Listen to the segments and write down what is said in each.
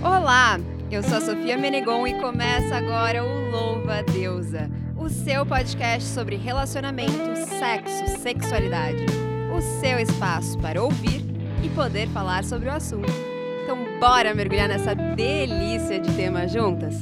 Olá, eu sou a Sofia Menegon e começa agora o Louva Deusa, o seu podcast sobre relacionamento, sexo, sexualidade. O seu espaço para ouvir e poder falar sobre o assunto. Então, bora mergulhar nessa delícia de tema juntas?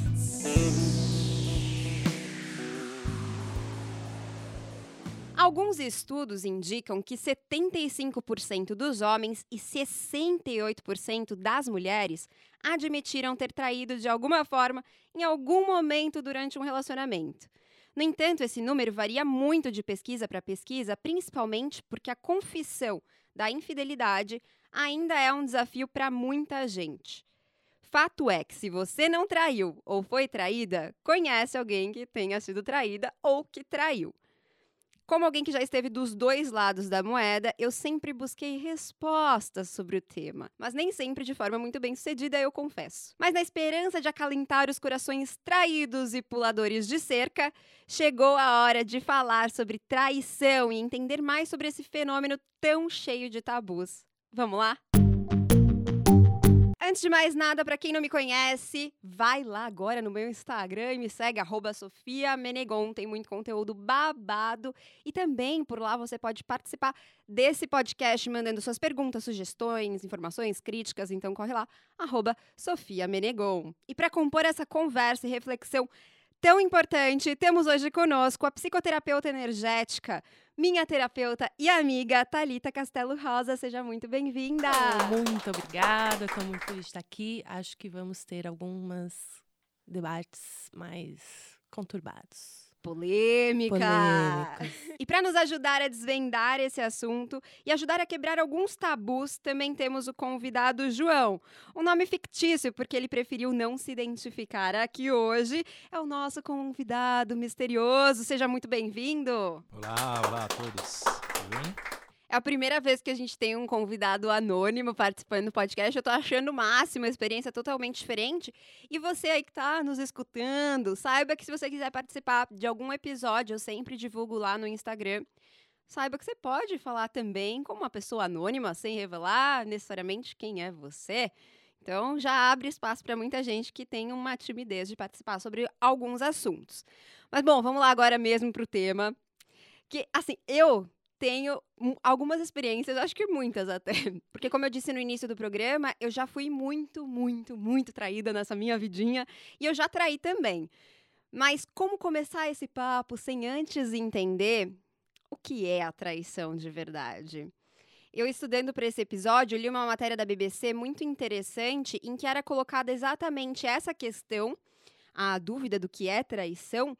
Alguns estudos indicam que 75% dos homens e 68% das mulheres admitiram ter traído de alguma forma em algum momento durante um relacionamento. No entanto, esse número varia muito de pesquisa para pesquisa, principalmente porque a confissão da infidelidade ainda é um desafio para muita gente. Fato é que se você não traiu ou foi traída, conhece alguém que tenha sido traída ou que traiu. Como alguém que já esteve dos dois lados da moeda, eu sempre busquei respostas sobre o tema, mas nem sempre de forma muito bem sucedida, eu confesso. Mas na esperança de acalentar os corações traídos e puladores de cerca, chegou a hora de falar sobre traição e entender mais sobre esse fenômeno tão cheio de tabus. Vamos lá? Antes de mais nada, para quem não me conhece, vai lá agora no meu Instagram e me segue, arroba Sofia Menegon. Tem muito conteúdo babado. E também por lá você pode participar desse podcast mandando suas perguntas, sugestões, informações, críticas. Então corre lá, arroba Sofia Menegon. E para compor essa conversa e reflexão tão importante, temos hoje conosco a psicoterapeuta energética, minha terapeuta e amiga Talita Castelo Rosa. Seja muito bem-vinda. Muito obrigada, estou muito feliz de estar aqui. Acho que vamos ter alguns debates mais conturbados. Polêmica. Polêmicos. E para nos ajudar a desvendar esse assunto e ajudar a quebrar alguns tabus, também temos o convidado João. Um nome fictício, porque ele preferiu não se identificar aqui hoje. É o nosso convidado misterioso. Seja muito bem-vindo. Olá, olá a todos. Tudo bem? É a primeira vez que a gente tem um convidado anônimo participando do podcast. Eu tô achando o máximo, uma experiência totalmente diferente. E você aí que tá nos escutando, saiba que se você quiser participar de algum episódio, eu sempre divulgo lá no Instagram. Saiba que você pode falar também como uma pessoa anônima, sem revelar necessariamente quem é você. Então já abre espaço para muita gente que tem uma timidez de participar sobre alguns assuntos. Mas bom, vamos lá agora mesmo pro tema. Que assim, eu tenho algumas experiências, acho que muitas até. Porque, como eu disse no início do programa, eu já fui muito, muito, muito traída nessa minha vidinha. E eu já traí também. Mas como começar esse papo sem antes entender o que é a traição de verdade? Eu estudando para esse episódio, li uma matéria da BBC muito interessante em que era colocada exatamente essa questão, a dúvida do que é traição,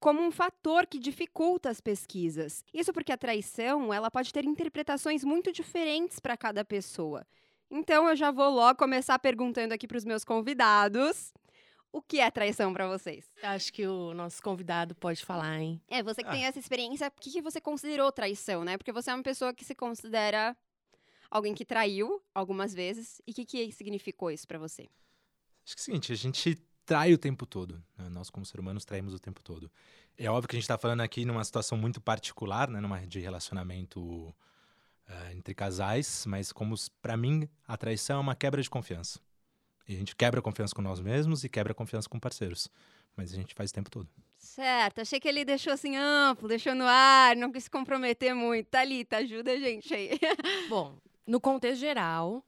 como um fator que dificulta as pesquisas. Isso porque a traição, ela pode ter interpretações muito diferentes para cada pessoa. Então eu já vou logo começar perguntando aqui para os meus convidados, o que é traição para vocês? Acho que o nosso convidado pode falar, hein? É, você que Ah. tem essa experiência, o que, que você considerou traição, né? Porque você é uma pessoa que se considera alguém que traiu algumas vezes. E o que, que significou isso para você? Acho que é o seguinte, a gente trai o tempo todo. né? Nós, como seres humanos, traímos o tempo todo. É óbvio que a gente está falando aqui numa situação muito particular, né? Numa de relacionamento eh, entre casais, mas como para mim a traição é uma quebra de confiança. E a gente quebra a confiança com nós mesmos e quebra a confiança com parceiros. Mas a gente faz o tempo todo. Certo, achei que ele deixou assim amplo, deixou no ar, não quis se comprometer muito. Thalita, ajuda a gente aí. Bom, no contexto geral,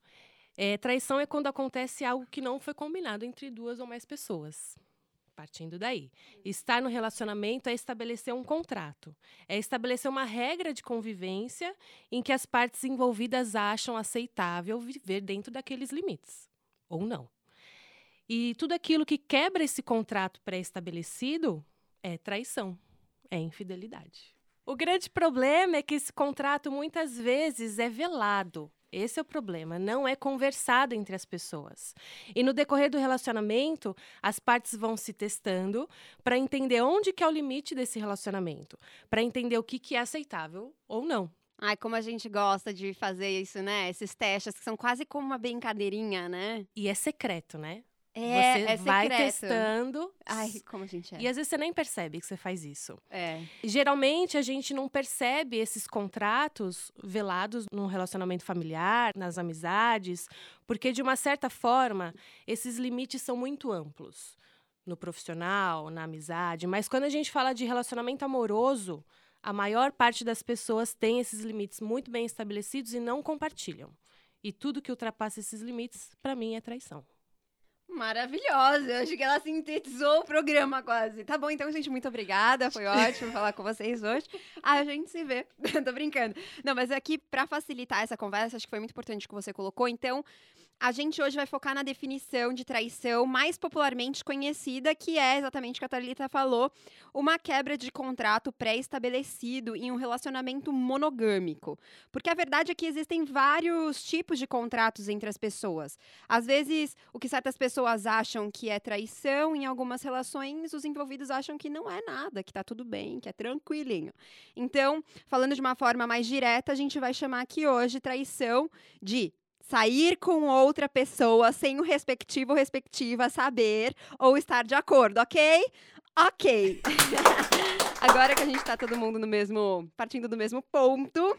é, traição é quando acontece algo que não foi combinado entre duas ou mais pessoas. Partindo daí. Estar no relacionamento é estabelecer um contrato. É estabelecer uma regra de convivência em que as partes envolvidas acham aceitável viver dentro daqueles limites. Ou não. E tudo aquilo que quebra esse contrato pré-estabelecido é traição, é infidelidade. O grande problema é que esse contrato muitas vezes é velado. Esse é o problema, não é conversado entre as pessoas. E no decorrer do relacionamento, as partes vão se testando para entender onde que é o limite desse relacionamento, para entender o que, que é aceitável ou não. Ai, como a gente gosta de fazer isso, né? Esses testes que são quase como uma brincadeirinha, né? E é secreto, né? É, você é vai secreto. testando. Ai, como a gente é. E às vezes você nem percebe que você faz isso. É. Geralmente a gente não percebe esses contratos velados no relacionamento familiar, nas amizades, porque de uma certa forma esses limites são muito amplos no profissional, na amizade, mas quando a gente fala de relacionamento amoroso, a maior parte das pessoas tem esses limites muito bem estabelecidos e não compartilham. E tudo que ultrapassa esses limites, para mim, é traição. Maravilhosa. Eu acho que ela sintetizou o programa quase. Tá bom, então, gente, muito obrigada. Foi ótimo falar com vocês hoje. A gente se vê. Tô brincando. Não, mas aqui, pra facilitar essa conversa, acho que foi muito importante o que você colocou. Então, a gente hoje vai focar na definição de traição mais popularmente conhecida, que é exatamente o que a Thalita falou, uma quebra de contrato pré-estabelecido em um relacionamento monogâmico. Porque a verdade é que existem vários tipos de contratos entre as pessoas. Às vezes, o que certas pessoas acham que é traição, em algumas relações, os envolvidos acham que não é nada, que tá tudo bem, que é tranquilinho. Então, falando de uma forma mais direta, a gente vai chamar aqui hoje traição de sair com outra pessoa sem o respectivo ou respectiva saber ou estar de acordo, ok? Ok. Agora que a gente tá todo mundo no mesmo, partindo do mesmo ponto,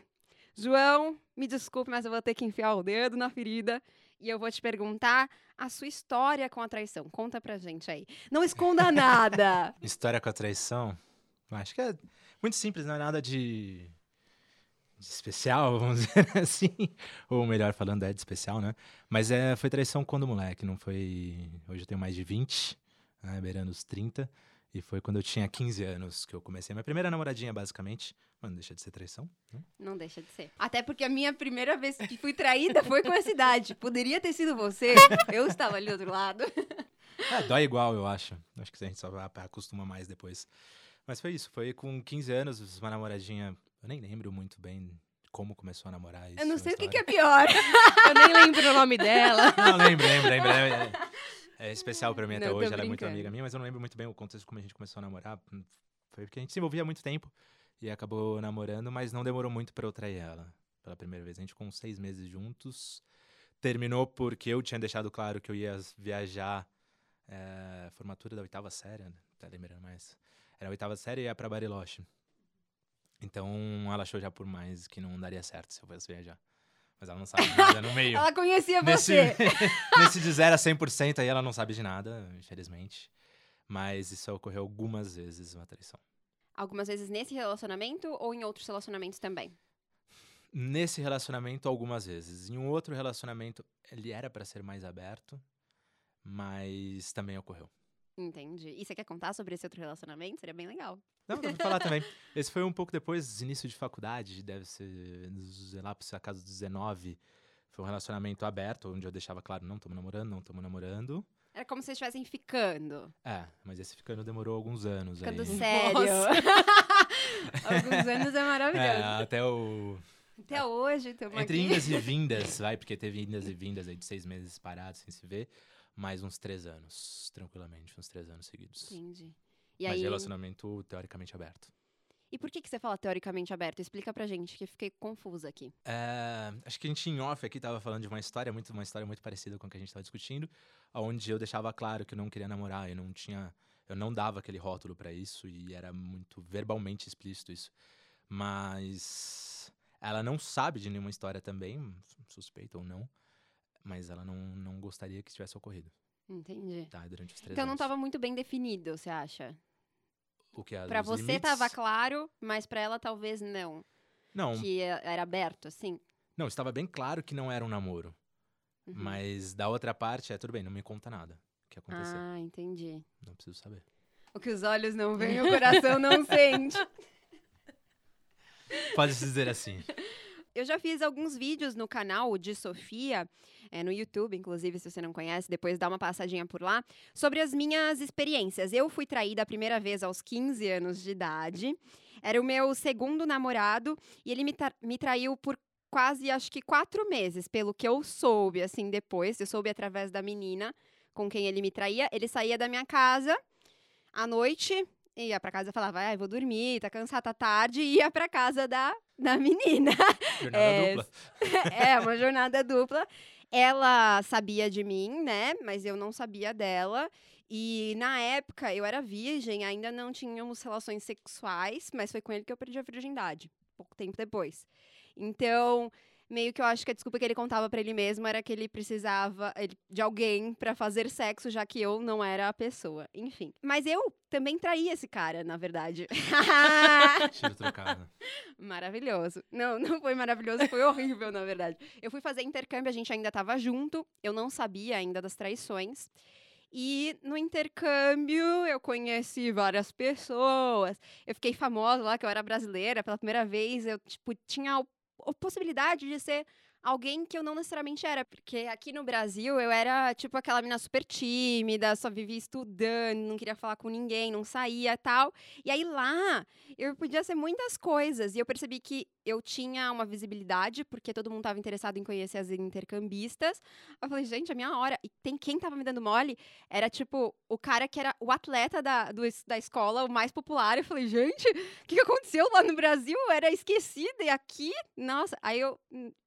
João, me desculpe, mas eu vou ter que enfiar o dedo na ferida e eu vou te perguntar a sua história com a traição. Conta pra gente aí. Não esconda nada. História com a traição? Acho que é muito simples, não é nada de, de especial, vamos dizer assim. Ou melhor falando, é de especial, né? Mas é, foi traição quando moleque, não foi. Hoje eu tenho mais de 20, né, beirando os 30. E foi quando eu tinha 15 anos que eu comecei. Minha primeira namoradinha, basicamente. Mano, deixa de ser traição. Né? Não deixa de ser. Até porque a minha primeira vez que fui traída foi com essa idade. Poderia ter sido você. Eu estava ali do outro lado. É, dói igual, eu acho. Acho que a gente só acostuma mais depois. Mas foi isso. Foi com 15 anos, uma namoradinha. Eu nem lembro muito bem como começou a namorar. Isso Eu não sei o que, que é pior. Eu nem lembro o nome dela. Não, lembro, lembro, lembro. É, é especial pra mim até Não, hoje. Ela é muito amiga minha, mas eu não lembro muito bem o contexto como a gente começou a namorar. Foi porque a gente se envolvia há muito tempo e acabou namorando, mas não demorou muito pra eu trair ela. Pela primeira vez. A gente com seis meses juntos. Terminou porque eu tinha deixado claro que eu ia viajar. É, formatura da oitava série, tá lembrando mais. Era a oitava série e ia pra Bariloche. Então ela achou já por mais que não daria certo se eu fosse viajar. Mas ela não sabe nada no meio. Ela conhecia Nesse, você. nesse de 0 a 100% aí ela não sabe de nada, infelizmente. Mas isso ocorreu algumas vezes, uma traição. Algumas vezes nesse relacionamento ou em outros relacionamentos também? Nesse relacionamento, algumas vezes. Em um outro relacionamento, ele era pra ser mais aberto, mas também ocorreu. Entendi. E você quer contar sobre esse outro relacionamento? Seria bem legal. Não, dá pra falar também. Esse foi um pouco depois, início de faculdade, deve ser, sei lá, por acaso 19. Foi um relacionamento aberto, onde eu deixava claro, não estamos namorando, não estamos namorando. Era como se vocês estivessem ficando. É, mas esse ficando demorou alguns anos Ficando aí. sério. Alguns anos é maravilhoso. É, até o. Até hoje, estamos Entre aqui. indas e vindas, vai, porque teve indas e vindas aí de seis meses parados sem se ver, mais uns três anos, tranquilamente, uns três anos seguidos. Entendi. E Mas aí, relacionamento teoricamente aberto. e por que, que você fala teoricamente aberto? Explica pra gente, que eu fiquei confusa aqui. É, acho que a gente em off aqui tava falando de uma história, muito, uma história muito parecida com a que a gente tava discutindo, onde eu deixava claro que eu não queria namorar, eu não tinha, eu não dava aquele rótulo pra isso e era muito verbalmente explícito isso. Mas ela não sabe de nenhuma história também, suspeita ou não, mas ela não, não gostaria que isso tivesse ocorrido, Entendi. tá? Durante os três Então não anos. tava muito bem definido, você acha? O que é, Pra os você limites? tava claro, mas pra ela talvez não. Não, Que é- era aberto, assim. não, estava bem claro que não era um namoro. Uhum. Mas da outra parte, é tudo bem, não me conta nada. O que aconteceu? Ah, entendi. Não preciso saber. O que os olhos não veem, o coração não sente. Pode se dizer assim. Eu já fiz alguns vídeos no canal de Sofia, é, no YouTube, inclusive, se você não conhece, depois dá uma passadinha por lá, sobre as minhas experiências. Eu fui traída a primeira vez aos 15 anos de idade. Era o meu segundo namorado e ele me, tra- me traiu por quase, acho que quatro meses, pelo que eu soube, assim, depois. Eu soube através da menina com quem ele me traía. Ele saía da minha casa à noite, ia pra casa e falava, ai, vou dormir, tá cansada, tá tarde, e ia pra casa da, da menina. Jornada É, dupla. é, uma jornada dupla. ela sabia de mim, né? Mas eu não sabia dela. E na época eu era virgem, ainda não tínhamos relações sexuais, mas foi com ele que eu perdi a virgindade, pouco tempo depois. Então, meio que eu acho que a desculpa que ele contava para ele mesmo era que ele precisava de alguém para fazer sexo, já que eu não era a pessoa. Enfim. Mas eu também traí esse cara, na verdade. Tiro trocado. Maravilhoso. Não, não foi maravilhoso, foi horrível, na verdade. Eu fui fazer intercâmbio, a gente ainda estava junto, eu não sabia ainda das traições. E no intercâmbio eu conheci várias pessoas. Eu fiquei famosa lá, que eu era brasileira pela primeira vez. Eu, tipo, tinha possibilidade de ser alguém que eu não necessariamente era, porque aqui no Brasil eu era tipo aquela menina super tímida, só vivia estudando, não queria falar com ninguém, não saía tal. E aí lá eu podia ser muitas coisas e eu percebi que eu tinha uma visibilidade, porque todo mundo estava interessado em conhecer as intercambistas. Eu falei, gente, a minha hora. E tem quem estava me dando mole era tipo o cara que era o atleta da, do, da escola, o mais popular. Eu falei, gente, o que, que aconteceu lá no Brasil? Eu era esquecida e aqui, nossa. Aí eu,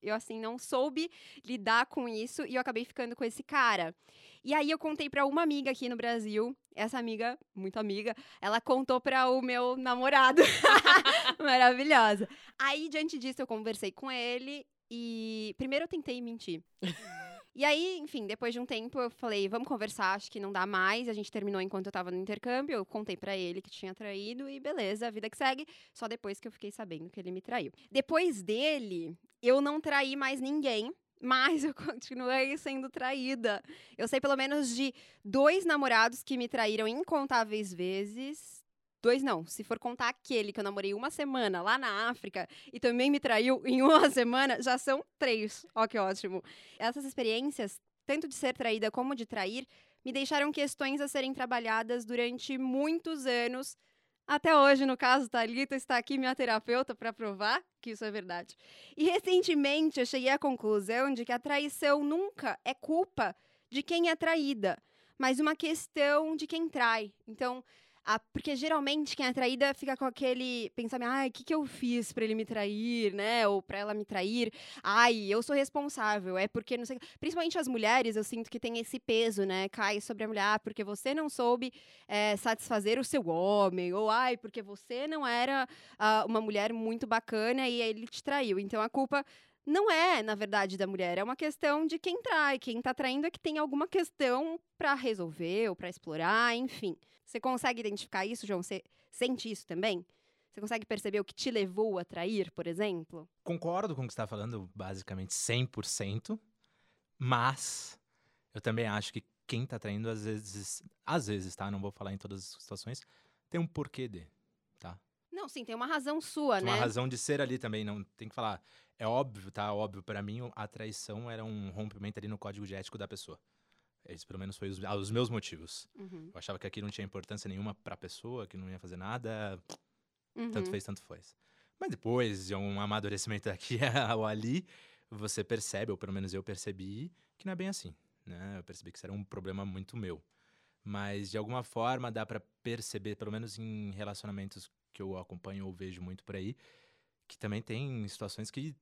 eu assim, não soube lidar com isso e eu acabei ficando com esse cara. E aí eu contei para uma amiga aqui no Brasil. Essa amiga, muito amiga, ela contou para o meu namorado. Maravilhosa. Aí diante disso eu conversei com ele e primeiro eu tentei mentir. E aí, enfim, depois de um tempo eu falei, vamos conversar, acho que não dá mais. A gente terminou enquanto eu tava no intercâmbio. Eu contei para ele que tinha traído e beleza, a vida que segue. Só depois que eu fiquei sabendo que ele me traiu. Depois dele, eu não traí mais ninguém mas eu continuei sendo traída. Eu sei pelo menos de dois namorados que me traíram incontáveis vezes. Dois não, se for contar aquele que eu namorei uma semana lá na África e também me traiu em uma semana, já são três. Ó, que ótimo. Essas experiências, tanto de ser traída como de trair, me deixaram questões a serem trabalhadas durante muitos anos até hoje, no caso, Thalita está aqui, minha terapeuta, para provar que isso é verdade. E recentemente eu cheguei à conclusão de que a traição nunca é culpa de quem é traída, mas uma questão de quem trai. Então, ah, porque geralmente quem é traída fica com aquele pensamento, ai, o que, que eu fiz para ele me trair, né? Ou para ela me trair. Ai, eu sou responsável. É porque não sei. Principalmente as mulheres, eu sinto que tem esse peso, né? Cai sobre a mulher, ah, porque você não soube é, satisfazer o seu homem. Ou ai, porque você não era ah, uma mulher muito bacana e ele te traiu. Então a culpa não é, na verdade, da mulher, é uma questão de quem trai. Quem está traindo é que tem alguma questão para resolver ou para explorar, enfim. Você consegue identificar isso, João? Você sente isso também? Você consegue perceber o que te levou a trair, por exemplo? Concordo com o que você está falando, basicamente 100%, mas eu também acho que quem está traindo, às vezes, às vezes, tá? Não vou falar em todas as situações, tem um porquê de, tá? Não, sim, tem uma razão sua, tem né? Uma razão de ser ali também, não tem que falar. É óbvio, tá? Óbvio, para mim, a traição era um rompimento ali no código de ético da pessoa. Esse, pelo menos, foi os, os meus motivos. Uhum. Eu achava que aqui não tinha importância nenhuma pra pessoa, que não ia fazer nada. Uhum. Tanto fez, tanto faz. Mas depois de um amadurecimento aqui ou ali, você percebe, ou pelo menos eu percebi, que não é bem assim. Né? Eu percebi que isso era um problema muito meu. Mas, de alguma forma, dá para perceber, pelo menos em relacionamentos que eu acompanho ou vejo muito por aí, que também tem situações que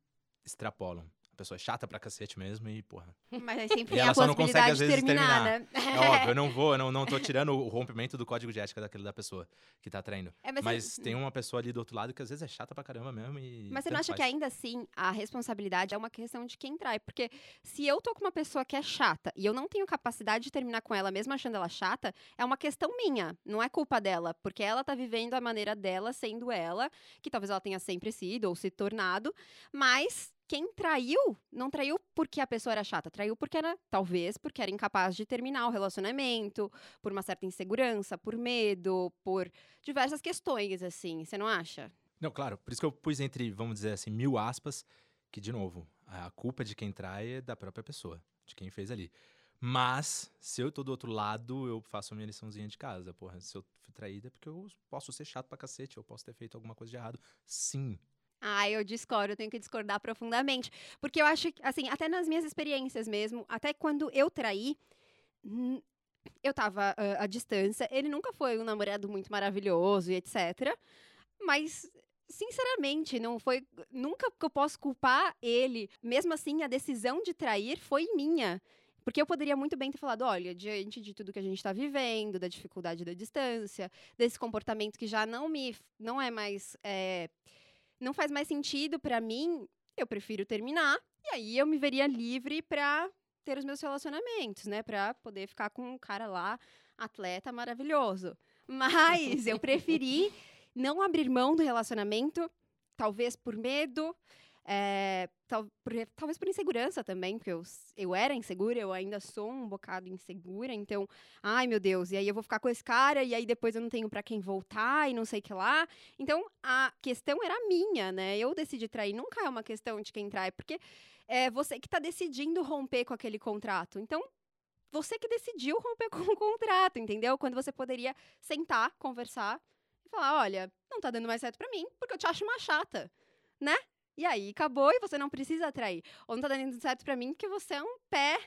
extrapolam a pessoa é chata pra cacete mesmo e, porra. Mas aí sempre e ela só não consegue, às vezes, terminar, terminar. Né? É óbvio, eu não vou, eu não, não tô tirando o rompimento do código de ética daquilo da pessoa que tá traindo. É, mas, mas tem uma pessoa ali do outro lado que às vezes é chata pra caramba mesmo e. Mas você não acha faz. que ainda assim a responsabilidade é uma questão de quem trai? Porque se eu tô com uma pessoa que é chata e eu não tenho capacidade de terminar com ela, mesmo achando ela chata, é uma questão minha, não é culpa dela. Porque ela tá vivendo a maneira dela, sendo ela, que talvez ela tenha sempre sido ou se tornado, mas quem traiu, não traiu porque a pessoa era chata, traiu porque era, talvez, porque era incapaz de terminar o relacionamento, por uma certa insegurança, por medo, por diversas questões, assim, você não acha? Não, claro, por isso que eu pus entre, vamos dizer assim, mil aspas, que, de novo, a culpa de quem trai é da própria pessoa, de quem fez ali. Mas, se eu tô do outro lado, eu faço a minha liçãozinha de casa. Porra, se eu fui traída é porque eu posso ser chato pra cacete, eu posso ter feito alguma coisa de errado. Sim, ah, eu discordo, eu tenho que discordar profundamente. Porque eu acho que, assim, até nas minhas experiências mesmo, até quando eu traí, eu tava uh, à distância. Ele nunca foi um namorado muito maravilhoso e etc. Mas sinceramente, não foi. Nunca que eu posso culpar ele. Mesmo assim, a decisão de trair foi minha. Porque eu poderia muito bem ter falado, olha, diante de tudo que a gente está vivendo, da dificuldade da distância, desse comportamento que já não me, não é mais, é, não faz mais sentido para mim, eu prefiro terminar. E aí eu me veria livre para ter os meus relacionamentos, né, para poder ficar com um cara lá, atleta maravilhoso. Mas eu preferi não abrir mão do relacionamento, talvez por medo, é, tal, por, talvez por insegurança também, porque eu, eu era insegura, eu ainda sou um bocado insegura, então, ai meu Deus, e aí eu vou ficar com esse cara, e aí depois eu não tenho para quem voltar, e não sei que lá. Então, a questão era minha, né? Eu decidi trair, nunca é uma questão de quem trai, porque é você que está decidindo romper com aquele contrato. Então, você que decidiu romper com o contrato, entendeu? Quando você poderia sentar, conversar e falar: olha, não tá dando mais certo para mim, porque eu te acho uma chata, né? E aí acabou e você não precisa atrair. Ou não tá dando certo para mim porque você é um pé,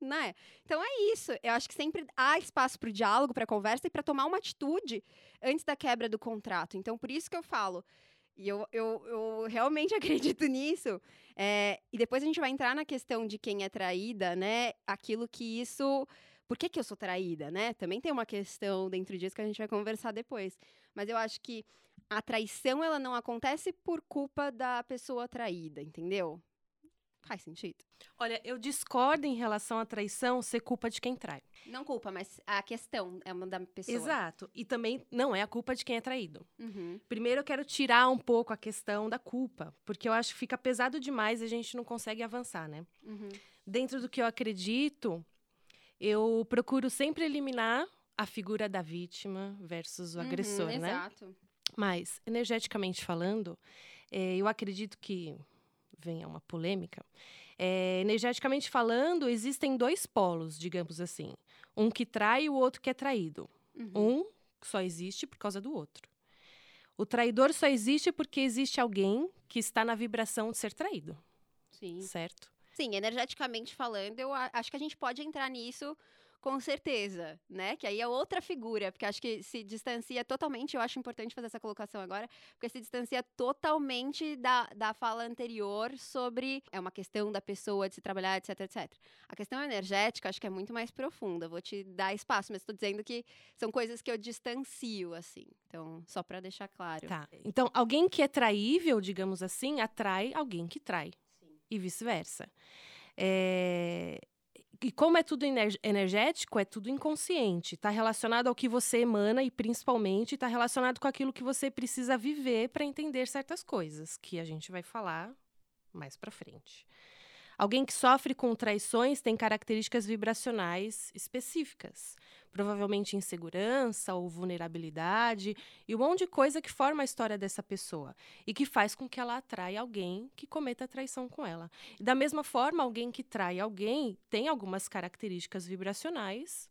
né? Então é isso. Eu acho que sempre há espaço para o diálogo, para conversa e para tomar uma atitude antes da quebra do contrato. Então por isso que eu falo. E eu, eu, eu realmente acredito nisso. É, e depois a gente vai entrar na questão de quem é traída, né? Aquilo que isso. Por que, que eu sou traída, né? Também tem uma questão dentro disso que a gente vai conversar depois. Mas eu acho que a traição ela não acontece por culpa da pessoa traída, entendeu? Faz sentido. Olha, eu discordo em relação à traição ser culpa de quem trai. Não culpa, mas a questão é uma da pessoa. Exato. E também não é a culpa de quem é traído. Uhum. Primeiro eu quero tirar um pouco a questão da culpa, porque eu acho que fica pesado demais e a gente não consegue avançar, né? Uhum. Dentro do que eu acredito, eu procuro sempre eliminar a figura da vítima versus o Uhum, agressor, né? Exato. Mas, energeticamente falando, eh, eu acredito que venha uma polêmica. Eh, energeticamente falando, existem dois polos, digamos assim. Um que trai e o outro que é traído. Uhum. Um só existe por causa do outro. O traidor só existe porque existe alguém que está na vibração de ser traído, Sim. certo? Sim, energeticamente falando, eu acho que a gente pode entrar nisso com certeza, né? Que aí é outra figura, porque acho que se distancia totalmente, eu acho importante fazer essa colocação agora, porque se distancia totalmente da, da fala anterior sobre é uma questão da pessoa de se trabalhar, etc, etc. A questão energética acho que é muito mais profunda, vou te dar espaço, mas estou dizendo que são coisas que eu distancio, assim. Então, só para deixar claro. Tá. Então, alguém que é traível, digamos assim, atrai alguém que trai. E vice-versa. É, E como é tudo ener- energético, é tudo inconsciente. Está relacionado ao que você emana e, principalmente, está relacionado com aquilo que você precisa viver para entender certas coisas, que a gente vai falar mais para frente. Alguém que sofre com traições tem características vibracionais específicas. Provavelmente insegurança ou vulnerabilidade e um monte de coisa que forma a história dessa pessoa e que faz com que ela atraia alguém que cometa traição com ela. E da mesma forma, alguém que trai alguém tem algumas características vibracionais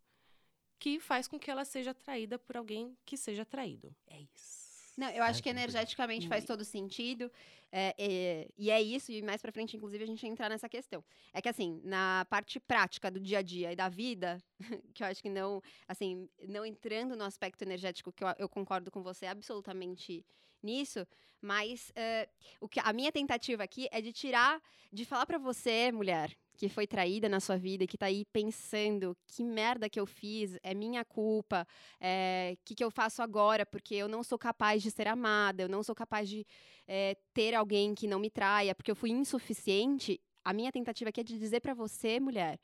que faz com que ela seja atraída por alguém que seja traído. É isso. Não, eu acho que energeticamente faz todo sentido. é, é, e é isso, e mais pra frente, inclusive, a gente entrar nessa questão. É que, assim, na parte prática do dia a dia e da vida, que eu acho que não, assim, não entrando no aspecto energético, que eu, eu concordo com você absolutamente nisso, mas é, o que, a minha tentativa aqui é de tirar, de falar pra você, mulher, que foi traída na sua vida, que tá aí pensando que merda que eu fiz, é minha culpa, o que, que eu faço agora, porque eu não sou capaz de ser amada, eu não sou capaz de é, ter alguém que não me traia, porque eu fui insuficiente. A minha tentativa aqui é de dizer pra você, mulher,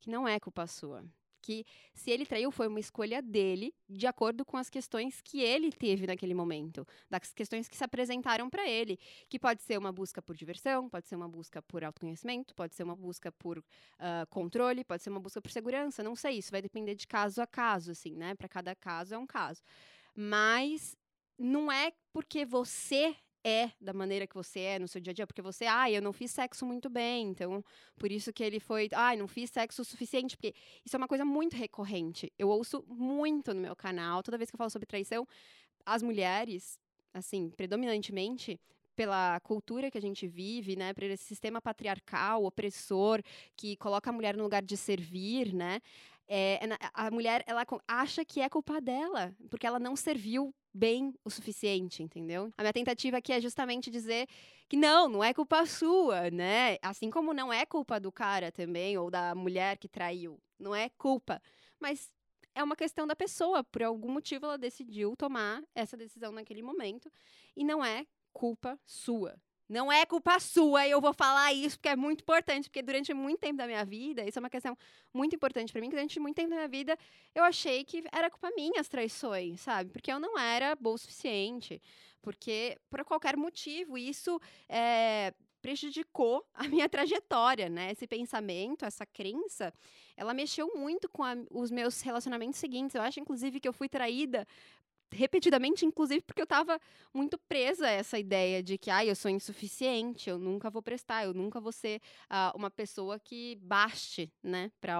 que não é culpa sua. Que se ele traiu, foi uma escolha dele, de acordo com as questões que ele teve naquele momento, das questões que se apresentaram pra ele, que pode ser uma busca por diversão, pode ser uma busca por autoconhecimento, pode ser uma busca por ah, controle, pode ser uma busca por segurança, não sei, isso vai depender de caso a caso, assim, né? Para cada caso é um caso. Mas não é porque você é da maneira que você é no seu dia a dia, porque você, ah, eu não fiz sexo muito bem, então por isso que ele foi, ah, não fiz sexo o suficiente, porque isso é uma coisa muito recorrente. Eu ouço muito no meu canal, toda vez que eu falo sobre traição, as mulheres, assim, predominantemente pela cultura que a gente vive, né, por esse sistema patriarcal, opressor, que coloca a mulher no lugar de servir, né, é, é a mulher ela acha que é culpa dela, porque ela não serviu bem o suficiente, entendeu? A minha tentativa aqui é justamente dizer que não, não é culpa sua, né? Assim como não é culpa do cara também, ou da mulher que traiu. Não é culpa. Mas é uma questão da pessoa. Por algum motivo ela decidiu tomar essa decisão naquele momento. E não é culpa sua. Não é culpa sua, eu vou falar isso porque é muito importante, porque durante muito tempo da minha vida, isso é uma questão muito importante para mim, que durante muito tempo da minha vida eu achei que era culpa minha as traições, sabe? Porque eu não era boa o suficiente, porque por qualquer motivo isso é, prejudicou a minha trajetória, né? Esse pensamento, essa crença, ela mexeu muito com a, os meus relacionamentos seguintes. Eu acho, inclusive, que eu fui traída repetidamente, inclusive porque eu estava muito presa a essa ideia de que, ah, eu sou insuficiente, eu nunca vou prestar, eu nunca vou ser uh, uma pessoa que baste, né, para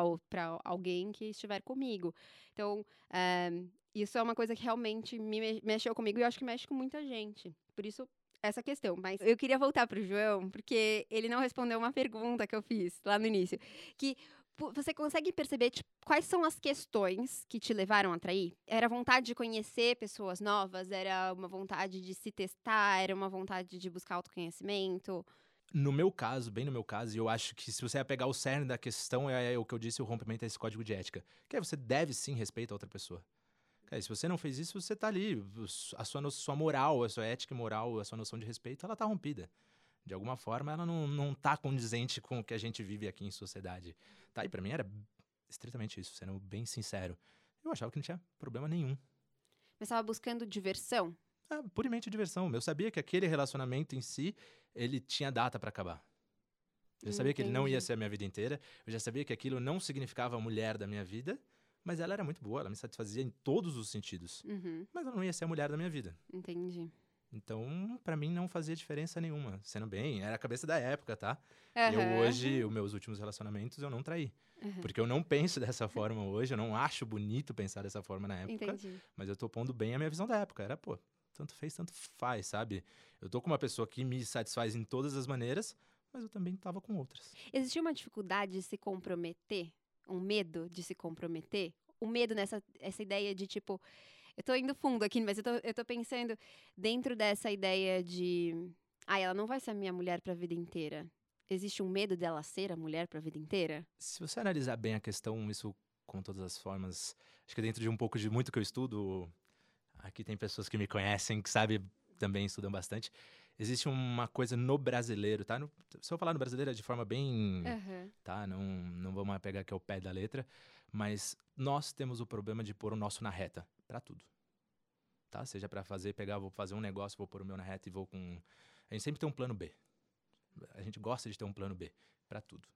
alguém que estiver comigo. Então, uh, isso é uma coisa que realmente me mexeu comigo e eu acho que mexe com muita gente. Por isso, essa questão. Mas eu queria voltar para o João, porque ele não respondeu uma pergunta que eu fiz lá no início. Que você consegue perceber tipo, quais são as questões que te levaram a trair? Era vontade de conhecer pessoas novas? Era uma vontade de se testar? Era uma vontade de buscar autoconhecimento? No meu caso, bem no meu caso, eu acho que se você ia pegar o cerne da questão, é, é o que eu disse, o rompimento desse código de ética. Que é você deve sim respeitar a outra pessoa. se você não fez isso, você tá ali. A sua, sua moral, a sua ética e moral, a sua noção de respeito, ela tá rompida de alguma forma, ela não, não tá condizente com o que a gente vive aqui em sociedade. Tá? E para mim era estritamente isso, sendo bem sincero. Eu achava que não tinha problema nenhum. Mas estava buscando diversão? É, puramente diversão. Eu sabia que aquele relacionamento em si, ele tinha data para acabar. Eu sabia que ele não ia ser a minha vida inteira. Eu já sabia que aquilo não significava a mulher da minha vida. Mas ela era muito boa, ela me satisfazia em todos os sentidos. Uhum. Mas ela não ia ser a mulher da minha vida. Entendi. Então, para mim, não fazia diferença nenhuma. Sendo bem, era a cabeça da época, tá? Uhum. Eu hoje, os meus últimos relacionamentos, eu não traí. Uhum. Porque eu não penso dessa forma hoje, eu não acho bonito pensar dessa forma na época. Entendi. Mas eu tô pondo bem a minha visão da época. Era, pô, tanto fez, tanto faz, sabe? Eu tô com uma pessoa que me satisfaz em todas as maneiras, mas eu também tava com outras. Existia uma dificuldade de se comprometer? Um medo de se comprometer? O medo nessa essa ideia de, tipo eu tô indo fundo aqui, mas eu tô, eu tô pensando dentro dessa ideia de. Ah, ela não vai ser a minha mulher pra vida inteira. Existe um medo dela ser a mulher pra vida inteira? Se você analisar bem a questão, isso com todas as formas. Acho que dentro de um pouco de muito que eu estudo, aqui tem pessoas que me conhecem, que sabem também estudam bastante. Existe uma coisa no brasileiro, tá? No, se eu falar no brasileiro é de forma bem. Uhum. Tá? Não, não vamos pegar aqui o pé da letra. Mas nós temos o problema de pôr o nosso na reta para tudo. Tá? Seja para fazer, pegar, vou fazer um negócio, vou pôr o meu na reta e vou com. A gente sempre tem um plano B. A gente gosta de ter um plano B para tudo.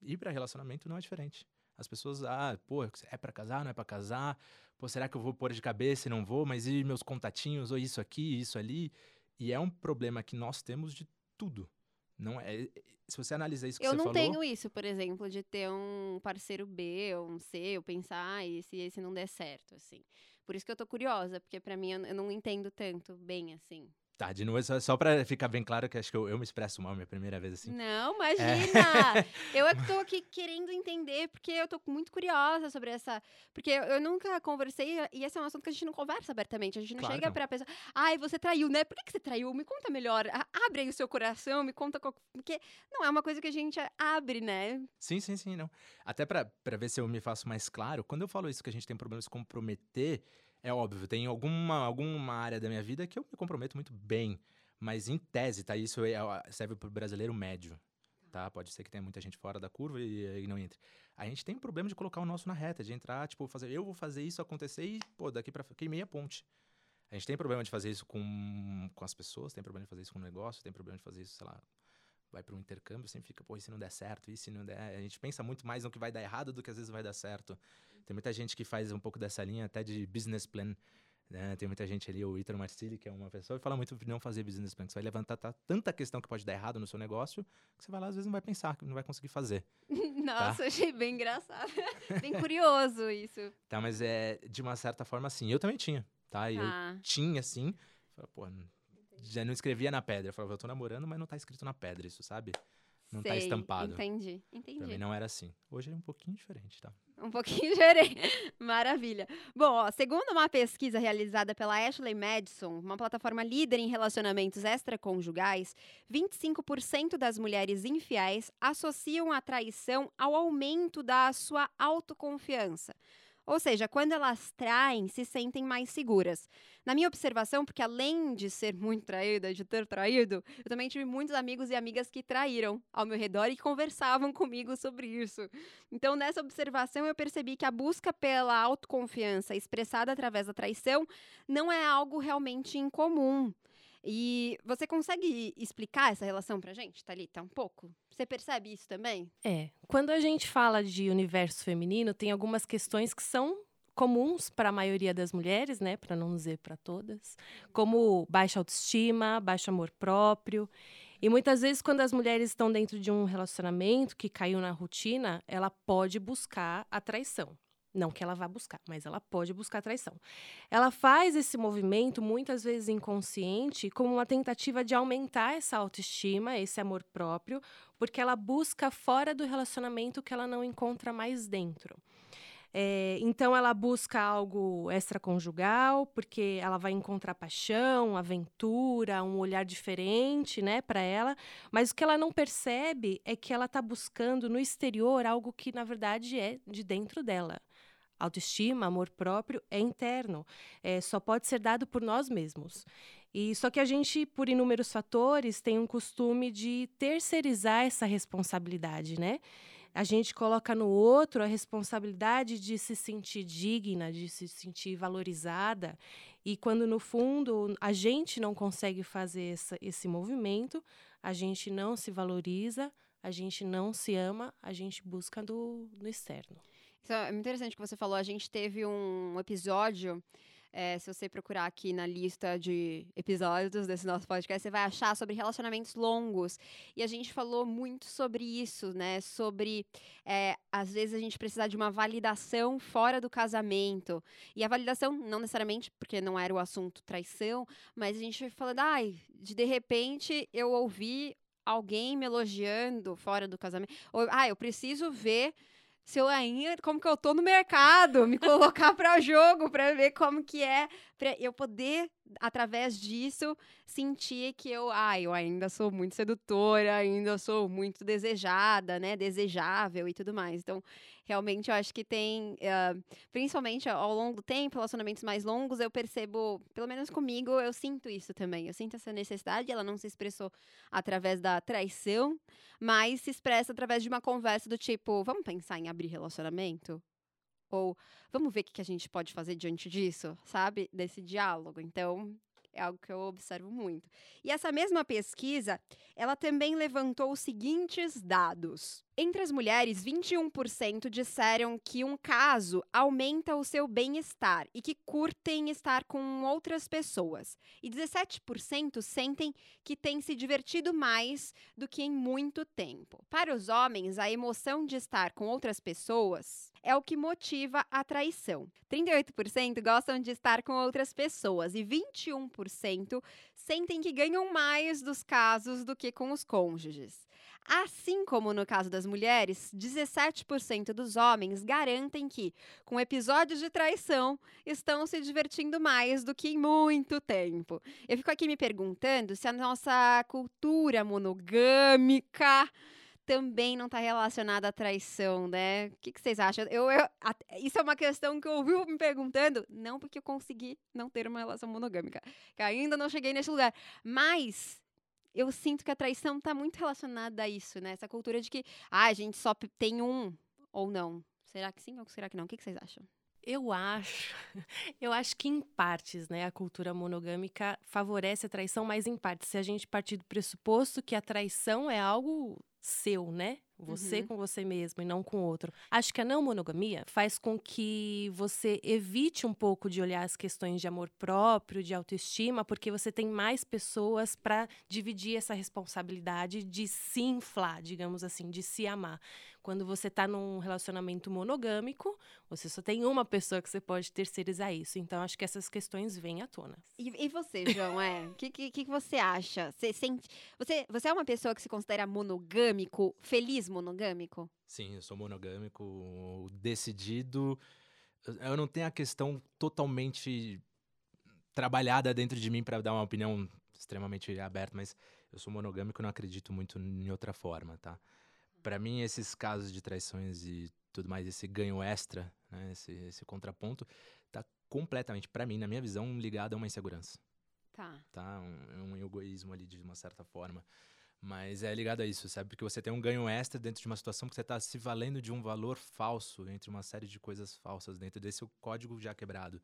E para relacionamento não é diferente. As pessoas, ah, pô, é para casar, não é para casar? Pô, será que eu vou pôr de cabeça e não vou? Mas e meus contatinhos, ou isso aqui, isso ali? E é um problema que nós temos de tudo. Não é, se você analisar isso que eu você não falou... tenho isso, por exemplo, de ter um parceiro B ou um C, eu pensar, ah, e se esse não der certo, assim. Por isso que eu tô curiosa, porque para mim eu, eu não entendo tanto bem, assim. Tá, de novo, só, só pra ficar bem claro que acho que eu, eu me expresso mal minha primeira vez assim. Não, imagina! É. eu é que tô aqui querendo entender, porque eu tô muito curiosa sobre essa. Porque eu, eu, nunca conversei, e esse é um assunto que a gente não conversa abertamente. A gente não claro chega não. pra pessoa, ai, você traiu, né? Por que, que você traiu? Me conta melhor. Abre aí o seu coração, me conta. Qual... Porque não é uma coisa que a gente abre, né? Sim, sim, sim, não. Até pra, pra ver se eu me faço mais claro, quando eu falo isso que a gente tem problema de comprometer é óbvio, tem alguma, alguma área da minha vida que eu me comprometo muito bem. Mas em tese, tá? Isso é, serve para o brasileiro médio. Tá? Pode ser que tenha muita gente fora da curva e, e não entre. A gente tem um problema de colocar o nosso na reta, de entrar, tipo, fazer, eu vou fazer isso acontecer e, pô, daqui para queimei a ponte. A gente tem problema de fazer isso com, com as pessoas, tem problema de fazer isso com o negócio, tem problema de fazer isso, sei lá, vai para um intercâmbio, sempre fica, pô, e se não der certo, e se não der. A gente pensa muito mais no que vai dar errado do que às vezes vai dar certo. Tem muita gente que faz um pouco dessa linha até de business plan. Né? Tem muita gente ali, o Ítalo Marcilli, que é uma pessoa, que fala muito de não fazer business plan. Você vai levantar tá, tanta questão que pode dar errado no seu negócio, que você vai lá, às vezes não vai pensar, não vai conseguir fazer. Nossa, tá? achei bem engraçado. bem curioso isso. Tá, mas é, de uma certa forma, sim. Eu também tinha, tá? Eu ah. tinha, sim. Falei, pô, já não escrevia na pedra. Eu falava, eu tô namorando, mas não tá escrito na pedra isso, sabe? Não tá Sei, tá estampado. Entendi, entendi. Pra mim não era assim. Hoje é um pouquinho diferente, tá? Um pouquinho gerei. Maravilha. Bom, ó, segundo uma pesquisa realizada pela Ashley Madison, uma plataforma líder em relacionamentos extraconjugais, 25% das mulheres infiéis associam a traição ao aumento da sua autoconfiança. Ou seja, quando elas traem, se sentem mais seguras. Na minha observação, porque além de ser muito traída, de ter traído, eu também tive muitos amigos e amigas que traíram ao meu redor e conversavam comigo sobre isso. Então, nessa observação, eu percebi que a busca pela autoconfiança expressada através da traição não é algo realmente incomum. E você consegue explicar essa relação pra gente, Thalita, um pouco? Você percebe isso também? É. Quando a gente fala de universo feminino, tem algumas questões que são comuns para a maioria das mulheres, né, para não dizer para todas, como baixa autoestima, baixo amor próprio. E muitas vezes quando as mulheres estão dentro de um relacionamento que caiu na rotina, ela pode buscar a traição. Não que ela vá buscar, mas ela pode buscar traição. Ela faz esse movimento, muitas vezes inconsciente, como uma tentativa de aumentar essa autoestima, esse amor próprio, porque ela busca fora do relacionamento que ela não encontra mais dentro. É, então ela busca algo extraconjugal, porque ela vai encontrar paixão, aventura, um olhar diferente, né, para ela. Mas o que ela não percebe é que ela está buscando no exterior algo que na verdade é de dentro dela. Autoestima, amor próprio é interno, é, só pode ser dado por nós mesmos. E só que a gente, por inúmeros fatores, tem um costume de terceirizar essa responsabilidade, né? A gente coloca no outro a responsabilidade de se sentir digna, de se sentir valorizada. E quando, no fundo, a gente não consegue fazer essa, esse movimento, a gente não se valoriza, a gente não se ama, a gente busca do, no externo. Isso é muito interessante que você falou. A gente teve um episódio. É, se você procurar aqui na lista de episódios desse nosso podcast, você vai achar sobre relacionamentos longos. E a gente falou muito sobre isso, né? Sobre, é, às vezes, a gente precisar de uma validação fora do casamento. E a validação, não necessariamente, porque não era o assunto traição, mas a gente falando, ai, de, de repente eu ouvi alguém me elogiando fora do casamento. Ou, ah, eu preciso ver se eu ainda, como que eu tô no mercado, me colocar para jogo para ver como que é, para eu poder através disso sentir que eu, ah, eu ainda sou muito sedutora, ainda sou muito desejada, né, desejável e tudo mais. Então, realmente eu acho que tem, uh, principalmente ao longo do tempo, relacionamentos mais longos, eu percebo, pelo menos comigo, eu sinto isso também. Eu sinto essa necessidade, ela não se expressou através da traição, mas se expressa através de uma conversa do tipo, vamos pensar em abrir relacionamento? Ou vamos ver o que a gente pode fazer diante disso, sabe? Desse diálogo. Então, é algo que eu observo muito. E essa mesma pesquisa, ela também levantou os seguintes dados. Entre as mulheres, 21% disseram que um caso aumenta o seu bem-estar e que curtem estar com outras pessoas. E 17% sentem que têm se divertido mais do que em muito tempo. Para os homens, a emoção de estar com outras pessoas é o que motiva a traição. 38% gostam de estar com outras pessoas e 21% sentem que ganham mais dos casos do que com os cônjuges. Assim como no caso das mulheres, 17% dos homens garantem que, com episódios de traição, estão se divertindo mais do que em muito tempo. Eu fico aqui me perguntando se a nossa cultura monogâmica também não está relacionada à traição, né? O que, que vocês acham? Eu, eu, a, isso é uma questão que eu ouvi me perguntando, não porque eu consegui não ter uma relação monogâmica, que ainda não cheguei nesse lugar, mas eu sinto que a traição está muito relacionada a isso, né? Essa cultura de que ah, a gente só tem um ou não. Será que sim ou será que não? O que, que vocês acham? Eu acho, eu acho que em partes, né, a cultura monogâmica favorece a traição, mas em partes, se a gente partir do pressuposto que a traição é algo seu, né? Você uhum. com você mesmo e não com outro. Acho que a não monogamia faz com que você evite um pouco de olhar as questões de amor próprio, de autoestima, porque você tem mais pessoas para dividir essa responsabilidade de se inflar, digamos assim, de se amar. Quando você está num relacionamento monogâmico, você só tem uma pessoa que você pode terceirizar isso. Então, acho que essas questões vêm à tona. E, e você, João, é? O que, que, que você acha? Você, sente, você, você é uma pessoa que se considera monogâmico, feliz monogâmico? Sim, eu sou monogâmico, decidido. Eu não tenho a questão totalmente trabalhada dentro de mim para dar uma opinião extremamente aberta, mas eu sou monogâmico e não acredito muito em outra forma, tá? Para mim, esses casos de traições e tudo mais, esse ganho extra, né, esse, esse contraponto, tá completamente, para mim, na minha visão, ligado a uma insegurança. Tá. Tá? Um, um egoísmo ali, de uma certa forma. Mas é ligado a isso, sabe? Porque você tem um ganho extra dentro de uma situação que você está se valendo de um valor falso, entre uma série de coisas falsas dentro desse código já quebrado.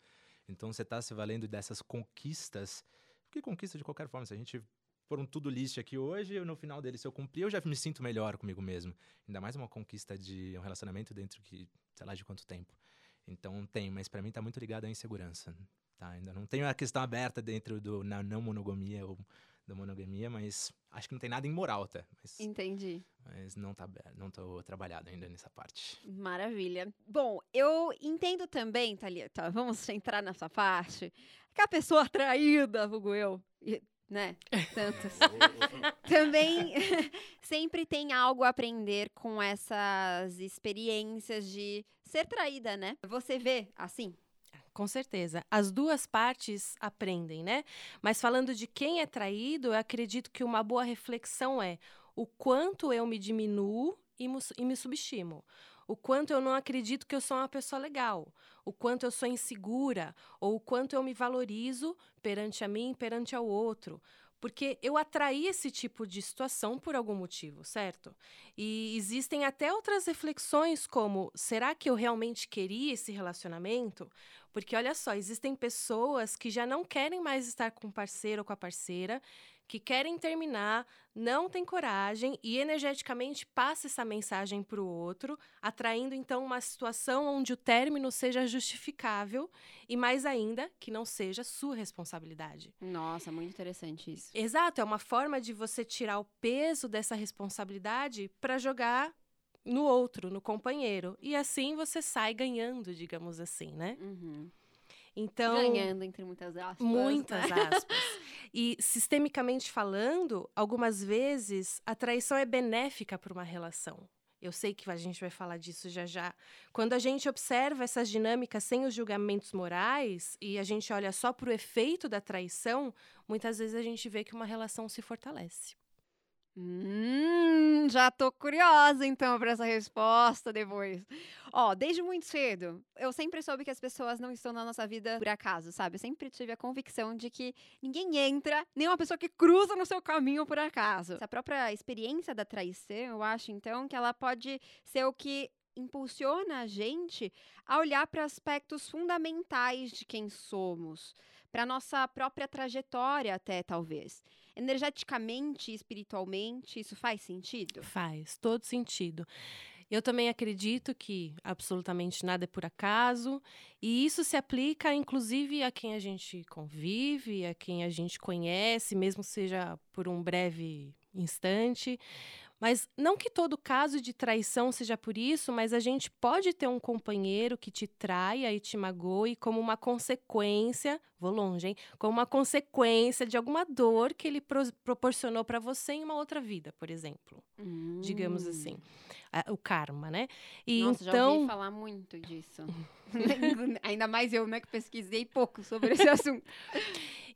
Então você está se valendo dessas conquistas, porque conquista de qualquer forma, se a gente for um tudo list aqui hoje, no final dele, se eu cumprir, eu já me sinto melhor comigo mesmo. Ainda mais uma conquista de um relacionamento dentro que, sei lá, de quanto tempo. Então tem, mas para mim tá muito ligado à insegurança. Tá? Ainda não tenho a questão aberta dentro do na não monogamia ou da monogamia, mas acho que não tem nada imoral, tá? Mas, Entendi. Mas não tá não tô trabalhado ainda nessa parte. Maravilha. Bom, eu entendo também, Thalita, vamos entrar nessa parte, que a pessoa atraída, vulgo eu, né? Tantas. também sempre tem algo a aprender com essas experiências de ser traída, né? Você vê assim? Com certeza. As duas partes aprendem, né? Mas falando de quem é traído, eu acredito que uma boa reflexão é o quanto eu me diminuo e, e me subestimo. O quanto eu não acredito que eu sou uma pessoa legal, o quanto eu sou insegura, ou o quanto eu me valorizo perante a mim perante ao outro. Porque eu atraí esse tipo de situação por algum motivo, certo? E existem até outras reflexões, como: será que eu realmente queria esse relacionamento? Porque olha só, existem pessoas que já não querem mais estar com o parceiro ou com a parceira, que querem terminar, não tem coragem e energeticamente passa essa mensagem para o outro, atraindo então uma situação onde o término seja justificável e mais ainda que não seja sua responsabilidade. Nossa, muito interessante isso. Exato, é uma forma de você tirar o peso dessa responsabilidade para jogar no outro, no companheiro. E assim você sai ganhando, digamos assim, né? Uhum. Então, Ganhando, entre muitas aspas. muitas né? aspas. E sistemicamente falando, algumas vezes a traição é benéfica para uma relação. Eu sei que a gente vai falar disso já já. Quando a gente observa essas dinâmicas sem os julgamentos morais e a gente olha só para o efeito da traição, muitas vezes a gente vê que uma relação se fortalece. Hum, já tô curiosa então para essa resposta depois. Ó, desde muito cedo, eu sempre soube que as pessoas não estão na nossa vida por acaso, sabe? Eu sempre tive a convicção de que ninguém entra, nem uma pessoa que cruza no seu caminho por acaso. Essa própria experiência da traição, eu acho então que ela pode ser o que impulsiona a gente a olhar para aspectos fundamentais de quem somos, para nossa própria trajetória até talvez energeticamente espiritualmente, isso faz sentido? Faz todo sentido. Eu também acredito que absolutamente nada é por acaso, e isso se aplica inclusive a quem a gente convive, a quem a gente conhece, mesmo seja por um breve instante. Mas não que todo caso de traição seja por isso, mas a gente pode ter um companheiro que te traia e te magoe como uma consequência, vou longe, hein? Como uma consequência de alguma dor que ele pro proporcionou para você em uma outra vida, por exemplo. Hum. Digamos assim. o karma, né? E Nossa, então... já ouvi falar muito disso. Ainda mais eu, né, que pesquisei pouco sobre esse assunto.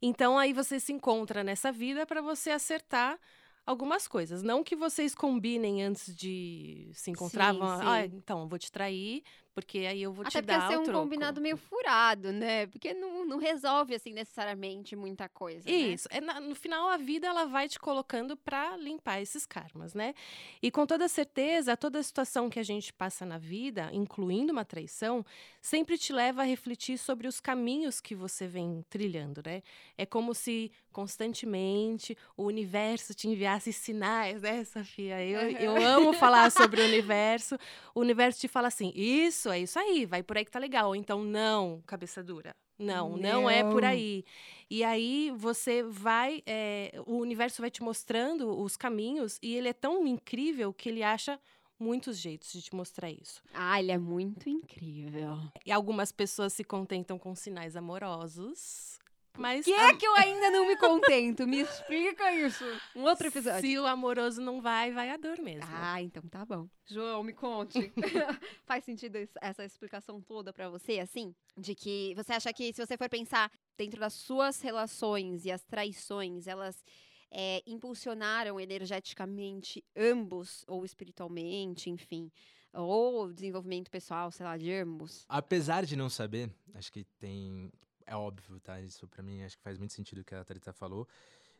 então aí você se encontra nessa vida para você acertar algumas coisas. Não que vocês combinem antes de se encontrar. Sim, vão, sim. Ah, então, vou te trair, porque aí eu vou Até te dar Até ser um troco. combinado meio furado, né? Porque não, não resolve, assim, necessariamente muita coisa, Isso. Né? É, na, no final, a vida, ela vai te colocando para limpar esses karmas, né? E com toda certeza, toda situação que a gente passa na vida, incluindo uma traição, sempre te leva a refletir sobre os caminhos que você vem trilhando, né? É como se constantemente o universo te enviasse sinais, né, Sofia? Eu, uhum. eu amo falar sobre o universo. O universo te fala assim: isso isso, é isso aí, vai por aí que tá legal. Ou então, não, cabeça dura. Não, não, não é por aí. E aí você vai, é, o universo vai te mostrando os caminhos e ele é tão incrível que ele acha muitos jeitos de te mostrar isso. Ah, ele é muito incrível. E algumas pessoas se contentam com sinais amorosos, mas que é que eu ainda não me contento? Me explica isso. Um outro episódio. se o amoroso não vai, vai a dor mesmo. Ah, então tá bom. João, me conte. Faz sentido essa explicação toda pra você, assim? De que você acha que, se você for pensar dentro das suas relações e as traições, elas é, impulsionaram energeticamente ambos, ou espiritualmente, enfim, ou desenvolvimento pessoal, sei lá, de ambos? Apesar de não saber, acho que tem. É óbvio, tá? Isso pra mim acho que faz muito sentido o que a Thalita falou.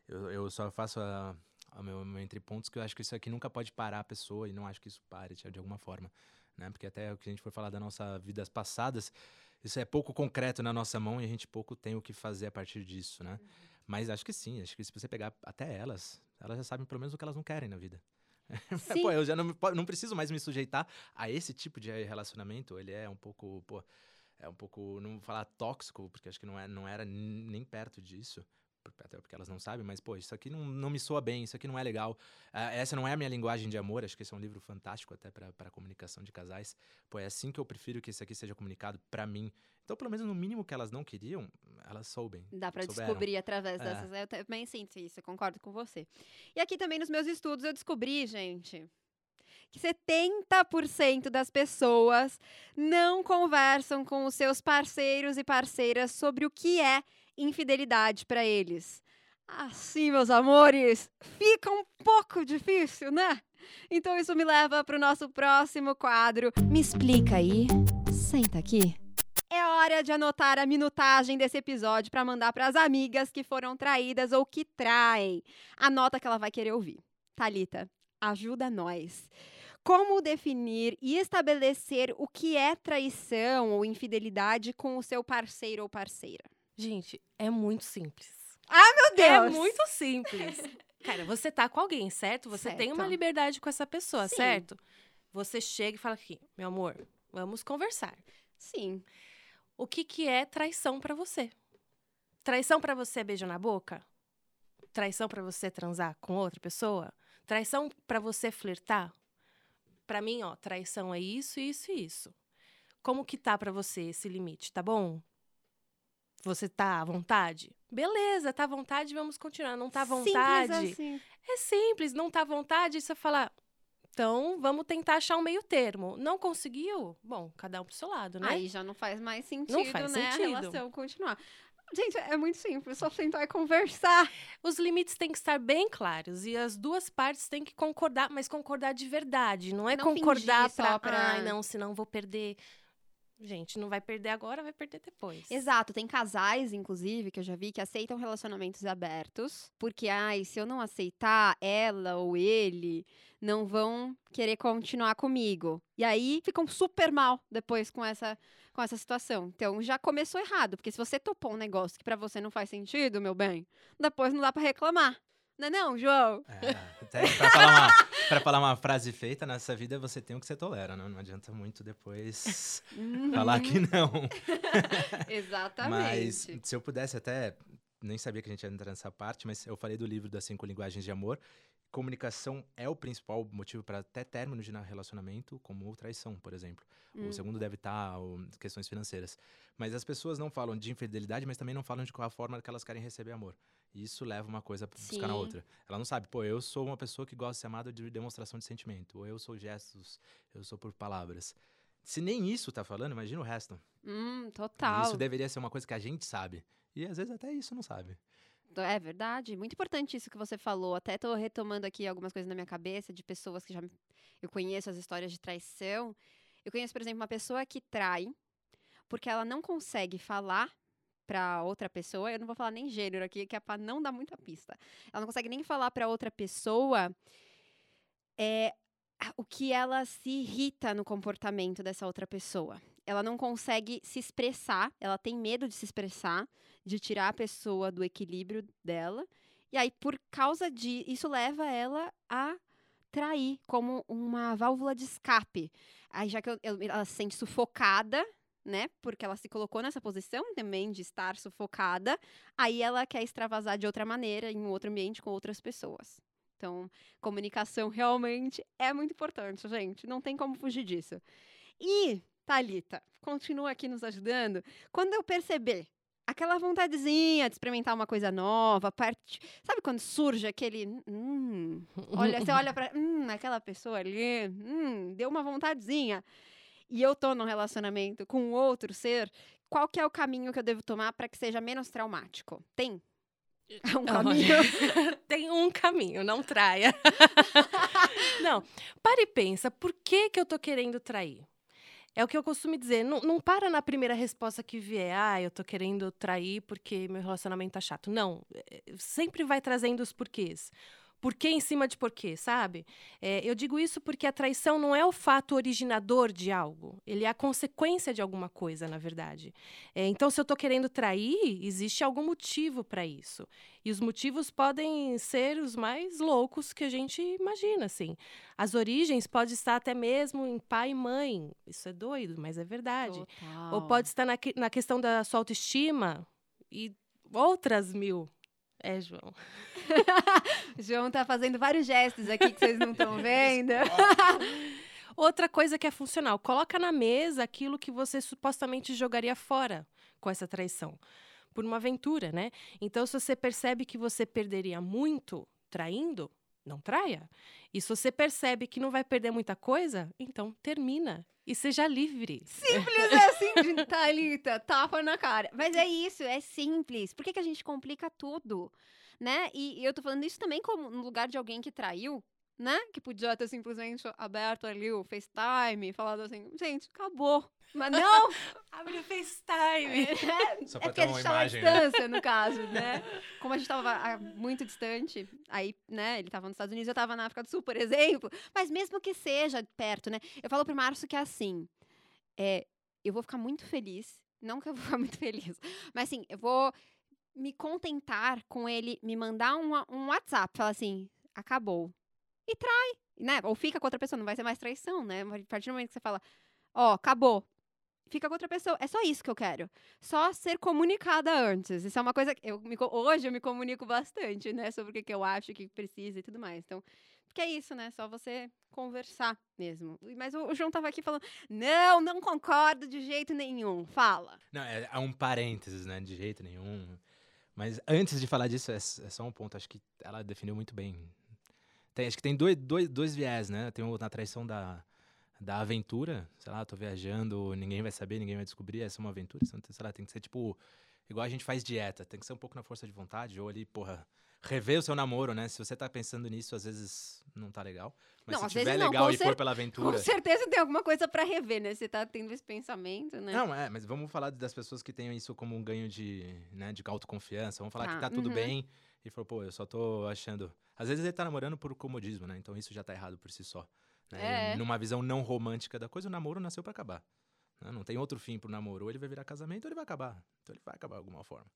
Eu, eu só faço a, a meu, meu entre pontos que eu acho que isso aqui nunca pode parar a pessoa e não acho que isso pare de, alguma forma. Né? Porque até o que a gente for falar da nossa vidas passadas, isso é pouco concreto na nossa mão e a gente pouco tem o que fazer a partir disso, né? Mas acho que sim, acho que se você pegar até elas, elas já sabem pelo menos o que elas não querem na vida. Pô, eu já não, não preciso mais me sujeitar a esse tipo de relacionamento. Ele é um pouco, pô, é um pouco, não vou falar tóxico, porque acho que não, é, não era nem perto disso. Até porque elas não sabem, mas, pô, isso aqui não, não me soa bem, isso aqui não é legal. Ah, essa não é a minha linguagem de amor, acho que esse é um livro fantástico até para comunicação de casais. Pô, é assim que eu prefiro que isso aqui seja comunicado para mim. Então, pelo menos no mínimo que elas não queriam, elas soubem. Dá pra souberam. descobrir através É. dessas. Eu também sinto isso, eu concordo com você. E aqui também nos meus estudos eu descobri, gente, que 70% das pessoas não conversam com os seus parceiros e parceiras sobre o que é infidelidade pra eles. Assim, meus amores, fica um pouco difícil, né? Então isso me leva pro nosso próximo quadro. Me explica aí. Senta aqui. É hora de anotar a minutagem desse episódio para mandar para as amigas que foram traídas ou que traem. Anota que ela vai querer ouvir. Talita, ajuda nós. Como definir e estabelecer o que é traição ou infidelidade com o seu parceiro ou parceira? Gente, é muito simples. Meu É muito simples. Cara, você tá com alguém, certo? Você tem uma Certo. liberdade com essa pessoa, Sim. certo? Você chega e fala aqui, meu amor, vamos conversar. Sim. O que que é traição pra você? Traição pra você é beijo na boca? Traição pra você é transar com outra pessoa? Traição pra você é flertar? Pra mim, ó, traição é isso, isso e isso. Como que tá pra você esse limite, tá bom? Você tá à vontade? Beleza, tá à vontade, vamos continuar. Não tá à Simples vontade? assim. É simples, não tá à vontade, você fala. Então, vamos tentar achar um meio termo. Não conseguiu? Bom, cada um pro seu lado, né? Aí já não faz mais sentido, faz né? sentido. A relação continuar. Gente, é muito simples, só sentar e conversar. Os limites têm que estar bem claros e as duas partes têm que concordar, mas concordar de verdade. Não é Não concordar pra, pra- ai, não, senão vou perder. Gente, não vai perder agora, vai perder depois. Exato, tem casais, inclusive, que eu já vi que aceitam relacionamentos abertos, porque, ai, se eu não aceitar, ela ou ele não vão querer continuar comigo. E aí ficam super mal depois com essa, com essa situação. Então já começou errado, porque se você topou um negócio que pra você não faz sentido, meu bem, depois não dá pra reclamar. Não é não, João? É, até pra falar, uma, pra falar uma frase feita, nessa vida você tem o que você tolera, né? Não adianta muito depois falar que não. Exatamente. Mas se eu pudesse até, nem sabia que a gente ia entrar nessa parte, mas eu falei do livro das cinco linguagens de amor. Comunicação é o principal motivo para até término de relacionamento, como traição, por exemplo. Hum. O segundo deve estar o, questões financeiras. Mas as pessoas não falam de infidelidade, mas também não falam de qual a forma que elas querem receber amor. E isso leva uma coisa para buscar na outra. Ela não sabe, pô, eu sou uma pessoa que gosta de ser amada de demonstração de sentimento, ou eu sou gestos, eu sou por palavras. Se nem isso tá falando, imagina o resto. Hum, total. Isso deveria ser uma coisa que a gente sabe. E às vezes até isso não sabe. É verdade, muito importante isso que você falou. Até tô retomando aqui algumas coisas na minha cabeça de pessoas que já eu conheço as histórias de traição. Eu conheço, por exemplo, uma pessoa que trai porque ela não consegue falar pra outra pessoa. Eu não vou falar nem gênero aqui, que é pra não dar muita pista. Ela não consegue nem falar pra outra pessoa é, o que ela se irrita no comportamento dessa outra pessoa. Ela não consegue se expressar, ela tem medo de se expressar de tirar a pessoa do equilíbrio dela. E aí, por causa de. Isso leva ela a trair como uma válvula de escape. Aí, já que eu- eu- ela se sente sufocada, né? Porque ela se colocou nessa posição também de estar sufocada. Aí ela quer extravasar de outra maneira, em um outro ambiente, com outras pessoas. Então, comunicação realmente é muito importante, gente. Não tem como fugir disso. E, Thalita, continua aqui nos ajudando. Quando eu perceber aquela vontadezinha de experimentar uma coisa nova, parte, sabe quando surge aquele, hum, olha, você olha para, hum, aquela pessoa ali, hum, deu uma vontadezinha. E eu tô num relacionamento com outro ser, qual que é o caminho que eu devo tomar para que seja menos traumático? Tem um caminho. Tem um caminho, não traia. não, pare e pensa, por que que eu tô querendo trair? É o que eu costumo dizer, não, não para na primeira resposta que vier, ah, eu tô querendo trair porque meu relacionamento tá chato. Não, é, sempre vai trazendo os porquês porquê em cima de porquê, sabe? É, eu digo isso porque a traição não é o fato originador de algo, ele é a consequência de alguma coisa, na verdade. É, então, se eu estou querendo trair, existe algum motivo para isso. E os motivos podem ser os mais loucos que a gente imagina, assim. As origens podem estar até mesmo em pai e mãe. Isso é doido, mas é verdade. Total. Ou pode estar na, na questão da sua autoestima e outras mil. É, João. João tá fazendo vários gestos aqui que vocês não estão vendo. Outra coisa que é funcional, coloca na mesa aquilo que você supostamente jogaria fora com essa traição. Por uma aventura, né? Então, se você percebe que você perderia muito traindo, não traia. E se você percebe que não vai perder muita coisa, então termina e seja livre. Simples assim, Thalita, tapa na cara. Mas é isso, é simples. Por que, que a gente complica tudo? Né? E, e eu tô falando isso também como no lugar de alguém que traiu, né? Que podia ter simplesmente aberto ali o FaceTime e falado assim, gente, acabou. Mas não! Abre o FaceTime. É, Só é pra porque ter uma gente tava à imagem, né? distância, no caso, né? Como a gente tava muito distante, aí, né, ele tava nos Estados Unidos, eu tava na África do Sul, por exemplo. Mas mesmo que seja perto, né? Eu falo pro Márcio que é assim, é, eu vou ficar muito feliz, não que eu vou ficar muito feliz, mas assim, eu vou me contentar com ele me mandar um, um WhatsApp, falar assim, acabou. E trai, né? Ou fica com outra pessoa, não vai ser mais traição, né? A partir do momento que você fala, ó, acabou. Fica com outra pessoa. É só isso que eu quero. Só ser comunicada antes. Isso é uma coisa que eu me hoje eu me comunico bastante, né? Sobre o que, que eu acho que precisa e tudo mais. Então, porque é isso, né? Só você conversar mesmo. Mas o, o João tava aqui falando: não, não concordo de jeito nenhum. Fala. Não, é, é um parênteses, né? De jeito nenhum. Mas antes de falar disso, é, é só um ponto. Acho que ela definiu muito bem. Tem, acho que tem dois, dois, dois viés, né? Tem o na traição da, da aventura. Sei lá, tô viajando, ninguém vai saber, ninguém vai descobrir. Essa é uma aventura. Sei lá, tem que ser tipo. Igual a gente faz dieta. Tem que ser um pouco na força de vontade. Ou ali, porra, rever o seu namoro, né? Se você tá pensando nisso, às vezes não tá legal. Mas Não, se tiver não, legal com e cer- for pela aventura. Com certeza tem alguma coisa pra rever, né? Você tá tendo esse pensamento, né? Não, é, mas vamos falar das pessoas que tenham isso como um ganho de, né, de autoconfiança. Vamos falar Tá, que tá tudo uhum. bem e falou, pô, eu só tô achando. Às vezes ele tá namorando por comodismo, né? Então isso já tá errado por si só. né? É. Numa visão não romântica da coisa, o namoro nasceu pra acabar. né? Não tem outro fim pro namoro. Ou ele vai virar casamento ou ele vai acabar. Então ele vai acabar de alguma forma.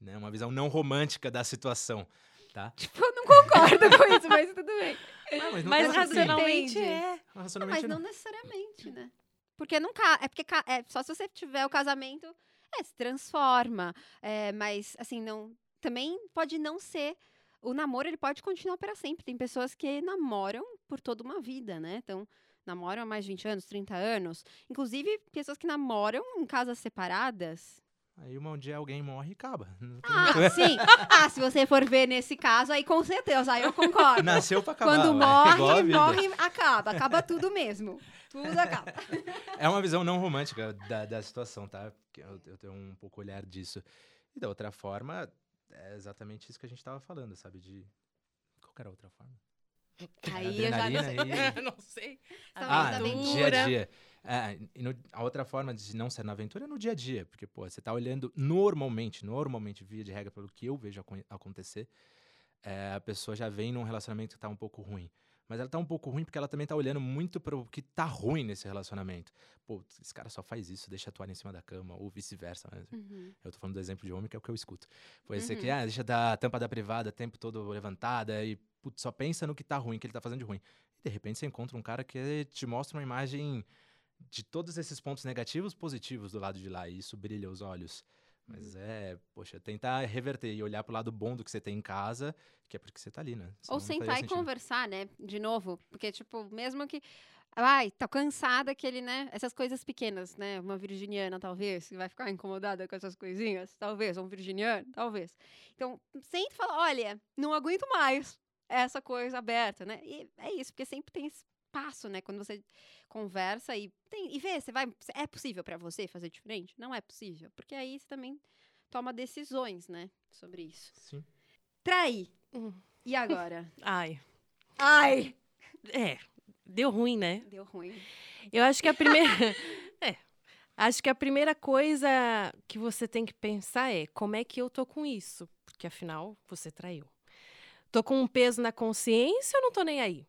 Né? Uma visão não romântica da situação, tá? Tipo, eu não concordo com isso, mas tudo bem. Ah, mas não Mas racionalmente Entende. é. um Não, mas não necessariamente, né? Porque não ca... é porque ca- é só se você tiver o casamento, é, se transforma, é, mas assim não, também pode não ser o namoro, ele pode continuar para sempre. Tem pessoas que namoram por toda uma vida, né? Então, namoram há mais de 20 anos, 30 anos, inclusive pessoas que namoram em casas separadas. Aí um dia alguém morre e acaba. Ah, sim. Ah, se você for ver nesse caso, aí com certeza, aí eu concordo. Nasceu pra acabar. Quando a morre, morre, acaba. Acaba tudo mesmo. Tudo acaba. É uma visão não romântica da, da situação, tá? Eu, eu tenho um pouco olhar disso. E da outra forma, é exatamente isso que a gente tava falando, sabe? De. Qual que era a outra forma? Aí eu já não sei. Não sei. Ah, no dia a dia. É, e no- a outra forma de não ser na aventura é no dia a dia. Porque, pô, você tá olhando normalmente, normalmente, via de regra, pelo que eu vejo acon- acontecer, é, a pessoa já vem num relacionamento que tá um pouco ruim. Mas ela tá um pouco ruim porque ela também tá olhando muito pro que tá ruim nesse relacionamento. Pô, esse cara só faz isso, deixa a toalha em cima da cama, ou vice-versa. Né? Uhum. Eu tô falando do exemplo de homem, que é o que eu escuto. Pô, esse aqui, Uhum. ah, deixa da a tampa da privada o tempo todo levantada e putz, só pensa no que tá ruim, que ele tá fazendo de ruim. E de repente você encontra um cara que te mostra uma imagem de todos esses pontos negativos positivos do lado de lá, e isso brilha os olhos. Mas é, poxa, tentar reverter e olhar pro lado bom do que você tem em casa, que é porque você tá ali, né? Senão Ou sentar e conversar, né? De novo. Porque, tipo, mesmo que. Ai, tá cansada aquele, né? Essas coisas pequenas, né? Uma virginiana, talvez, que vai ficar incomodada com essas coisinhas. Talvez. Um virginiano, talvez. Então, senta e fala: olha, não aguento mais essa coisa aberta, né? E é isso, porque sempre tem espaço, né? Quando você conversa e, tem, e vê, você vai. É possível pra você fazer diferente? Não é possível. Porque aí você também toma decisões, né? Sobre isso. Sim. Trair. Hum. E agora? Ai. Ai! É, deu ruim, né? Deu ruim. Eu acho que a primeira. é. Acho que a primeira coisa que você tem que pensar é como é que eu tô com isso? Porque afinal, você traiu. Tô com um peso na consciência ou não tô nem aí?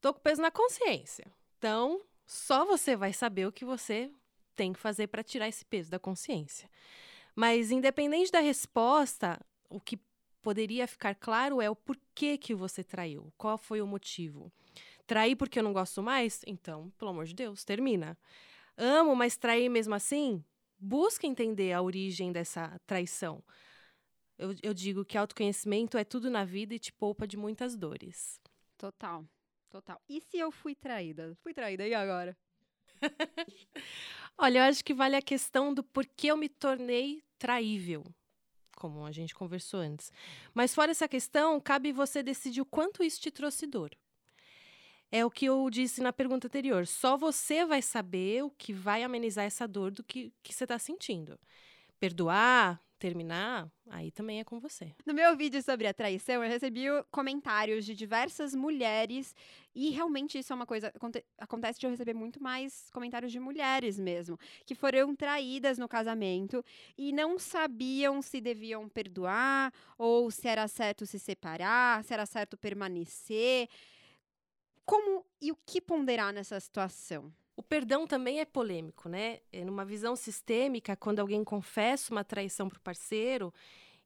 Tô com peso na consciência. Então, só você vai saber o que você tem que fazer para tirar esse peso da consciência. Mas independente da resposta, o que poderia ficar claro é o porquê que você traiu, qual foi o motivo. Trair porque eu não gosto mais? Então, pelo amor de Deus, termina. Amo, mas trair mesmo assim? Busca entender a origem dessa traição. Eu, eu digo que autoconhecimento é tudo na vida e te poupa de muitas dores. Total. Total. E se eu fui traída? Fui traída, e agora? Olha, eu acho que vale a questão do porquê eu me tornei traível, como a gente conversou antes. Mas fora essa questão, cabe você decidir o quanto isso te trouxe dor. É o que eu disse na pergunta anterior. Só você vai saber o que vai amenizar essa dor do que, que você está sentindo. Perdoar, terminar, aí também é com você. No meu vídeo sobre a traição, eu recebi comentários de diversas mulheres e realmente isso é uma coisa aconte- acontece de eu receber muito mais comentários de mulheres mesmo, que foram traídas no casamento e não sabiam se deviam perdoar ou se era certo se separar, se era certo permanecer. Como e o que ponderar nessa situação? O perdão também é polêmico, né? É numa visão sistêmica, quando alguém confessa uma traição para o parceiro,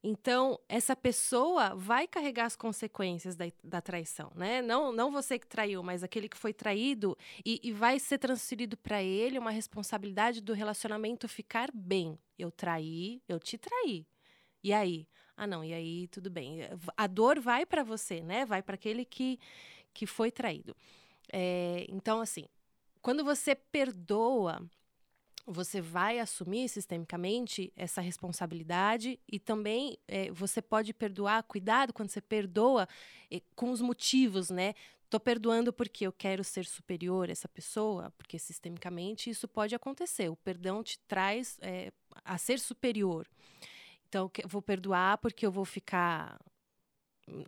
então essa pessoa vai carregar as consequências da, da traição, né? Não, não você que traiu, mas aquele que foi traído e, e vai ser transferido para ele uma responsabilidade do relacionamento ficar bem. Eu traí, eu te traí. E aí? Ah, não, e aí tudo bem. A dor vai para você, né? Vai para aquele que, que foi traído. É, então, assim, quando você perdoa, você vai assumir sistemicamente essa responsabilidade e também eh, você pode perdoar, cuidado quando você perdoa eh, com os motivos, né? Tô perdoando porque eu quero ser superior a essa pessoa, porque sistemicamente isso pode acontecer. O perdão te traz eh, a ser superior. Então, vou perdoar porque eu vou ficar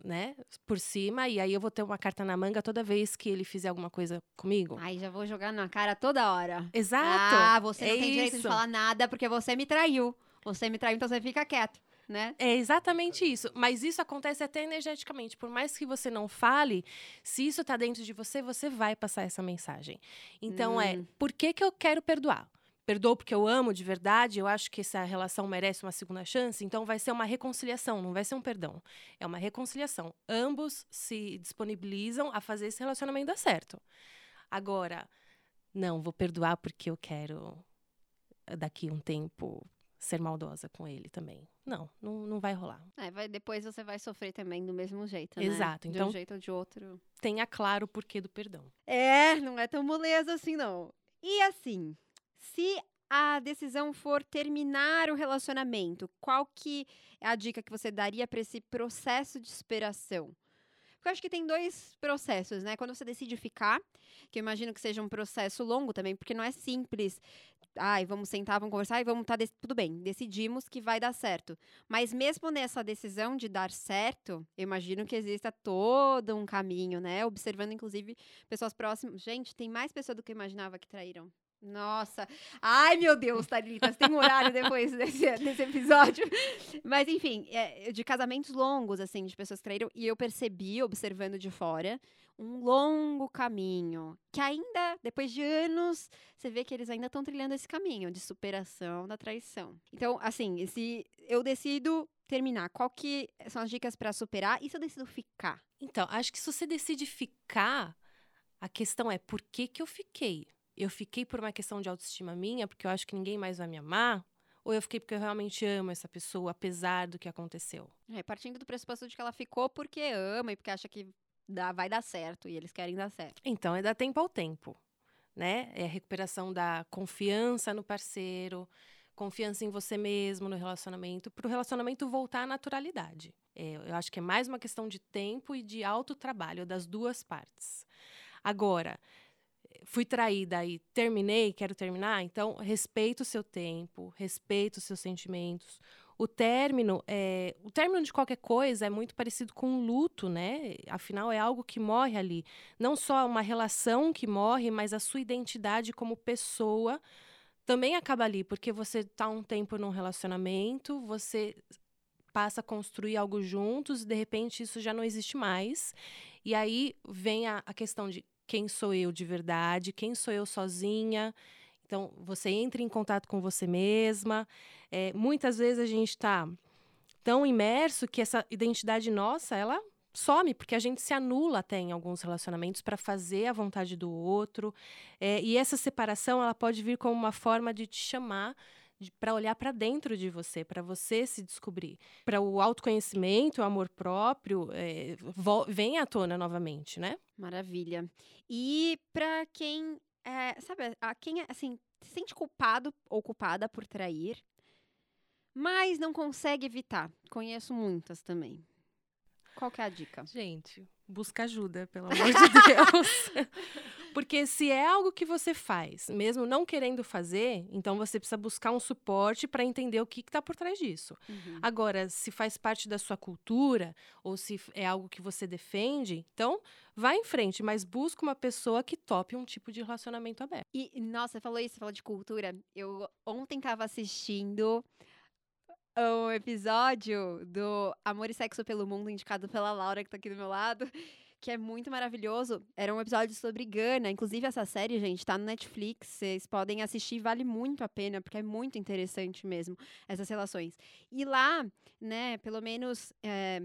né, por cima e aí eu vou ter uma carta na manga toda vez que ele fizer alguma coisa comigo. Ai, já vou jogar na cara toda hora. Exato. Ah, você não é tem direito de isso. falar nada porque você me traiu. Você me traiu, então você fica quieto, né? É exatamente isso. Mas isso acontece até energeticamente. Por mais que você não fale, se isso tá dentro de você, você vai passar essa mensagem. Então é, Hum. por que, que eu quero perdoar? Perdoo porque eu amo de verdade, eu acho que essa relação merece uma segunda chance, então vai ser uma reconciliação, não vai ser um perdão. É uma reconciliação. Ambos se disponibilizam a fazer esse relacionamento dar certo. Agora, não, vou perdoar porque eu quero eh, daqui um tempo ser maldosa com ele também. Não, não, não vai rolar. É, vai, depois você vai sofrer também do mesmo jeito, né? Exato, De então- um jeito ou de outro. Tenha claro o porquê do perdão. É, não é tão moleza assim, não. E assim, se a decisão for terminar o relacionamento, qual que é a dica que você daria para esse processo de superação? Porque eu acho que tem dois processos, né? Quando você decide ficar, que eu imagino que seja um processo longo também, porque não é simples. Ai, vamos sentar, vamos conversar e vamos estar. Tudo bem, decidimos que vai dar certo. Mas mesmo nessa decisão de dar certo, eu imagino que exista todo um caminho, né? Observando, inclusive, pessoas próximas. Gente, tem mais pessoas do que eu imaginava que traíram. Nossa. Ai, meu Deus, Thalita, tem um horário depois desse, desse episódio. Mas, enfim, é, de casamentos longos, assim, de pessoas que traíram. E eu percebi, observando de fora, um longo caminho. Que ainda, depois de anos, você vê que eles ainda estão trilhando esse caminho de superação da traição. Então, assim, se eu decido terminar, qual que são as dicas para superar? E se eu decido ficar? Então, acho que se você decide ficar, a questão é por que, que eu fiquei? Eu fiquei por uma questão de autoestima minha, porque eu acho que ninguém mais vai me amar? ou eu fiquei porque eu realmente amo essa pessoa, apesar do que aconteceu. É, partindo do pressuposto de que ela ficou porque ama e porque acha que dá, vai dar certo e eles querem dar certo. Então, é dar tempo ao tempo, né? É a recuperação da confiança no parceiro, confiança em você mesmo, no relacionamento, para o relacionamento voltar à naturalidade. É, eu acho que é mais uma questão de tempo e de autotrabalho das duas partes. Agora, fui traída e terminei, quero terminar, então respeita o seu tempo, respeita os seus sentimentos. O término, é, o término de qualquer coisa é muito parecido com um luto, né? Afinal, é algo que morre ali. Não só uma relação que morre, mas a sua identidade como pessoa também acaba ali, porque você está um tempo num relacionamento, você passa a construir algo juntos, e de repente isso já não existe mais. E aí vem a, a questão de quem sou eu de verdade, quem sou eu sozinha. Então, você entra em contato com você mesma. É, muitas vezes a gente está tão imerso que essa identidade nossa, ela some, porque a gente se anula até em alguns relacionamentos para fazer a vontade do outro. É, e essa separação, ela pode vir como uma forma de te chamar para olhar para dentro de você, para você se descobrir. Para o autoconhecimento, o amor próprio, é, vem à tona novamente, né? Maravilha. E para quem, é, sabe, a quem assim, se sente culpado ou culpada por trair, mas não consegue evitar. Conheço muitas também. Qual que é a dica? Gente, busca ajuda, pelo amor de Deus. Porque se é algo que você faz, mesmo não querendo fazer, então você precisa buscar um suporte para entender o que está por trás disso. Uhum. Agora, se faz parte da sua cultura ou se é algo que você defende, então vá em frente, mas busca uma pessoa que tope um tipo de relacionamento aberto. E, nossa, você falou isso, você falou de cultura. Eu ontem estava assistindo o episódio do Amor e Sexo pelo Mundo, indicado pela Laura, que está aqui do meu lado que é muito maravilhoso. Era um episódio sobre Gana. Inclusive, essa série, gente, tá no Netflix. Vocês podem assistir, vale muito a pena, porque é muito interessante mesmo essas relações. E lá, né, pelo menos. É,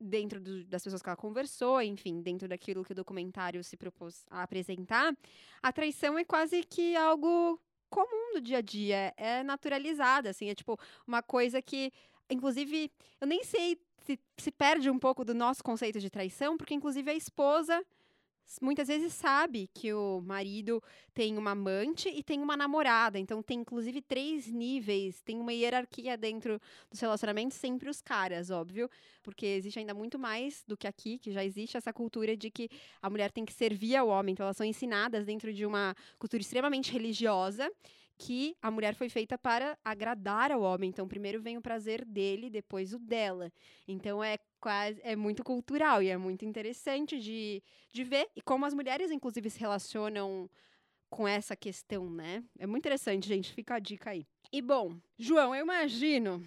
dentro do, das pessoas que ela conversou, enfim, dentro daquilo que o documentário se propôs a apresentar, a traição é quase que algo comum do dia a dia, é naturalizada, assim, é tipo uma coisa que, inclusive, eu nem sei se, se perde um pouco do nosso conceito de traição, porque inclusive a esposa muitas vezes sabe que o marido tem uma amante e tem uma namorada. Então tem inclusive três níveis, tem uma hierarquia dentro dos relacionamentos, sempre os caras, óbvio, porque existe ainda muito mais do que aqui, que já existe essa cultura de que a mulher tem que servir ao homem. Então elas são ensinadas dentro de uma cultura extremamente religiosa que a mulher foi feita para agradar ao homem. Então, primeiro vem o prazer dele, depois o dela. Então, é quase é muito cultural e é muito interessante de, de ver e como as mulheres, inclusive, se relacionam com essa questão, né? É muito interessante, gente. Fica a dica aí. E bom, João, eu imagino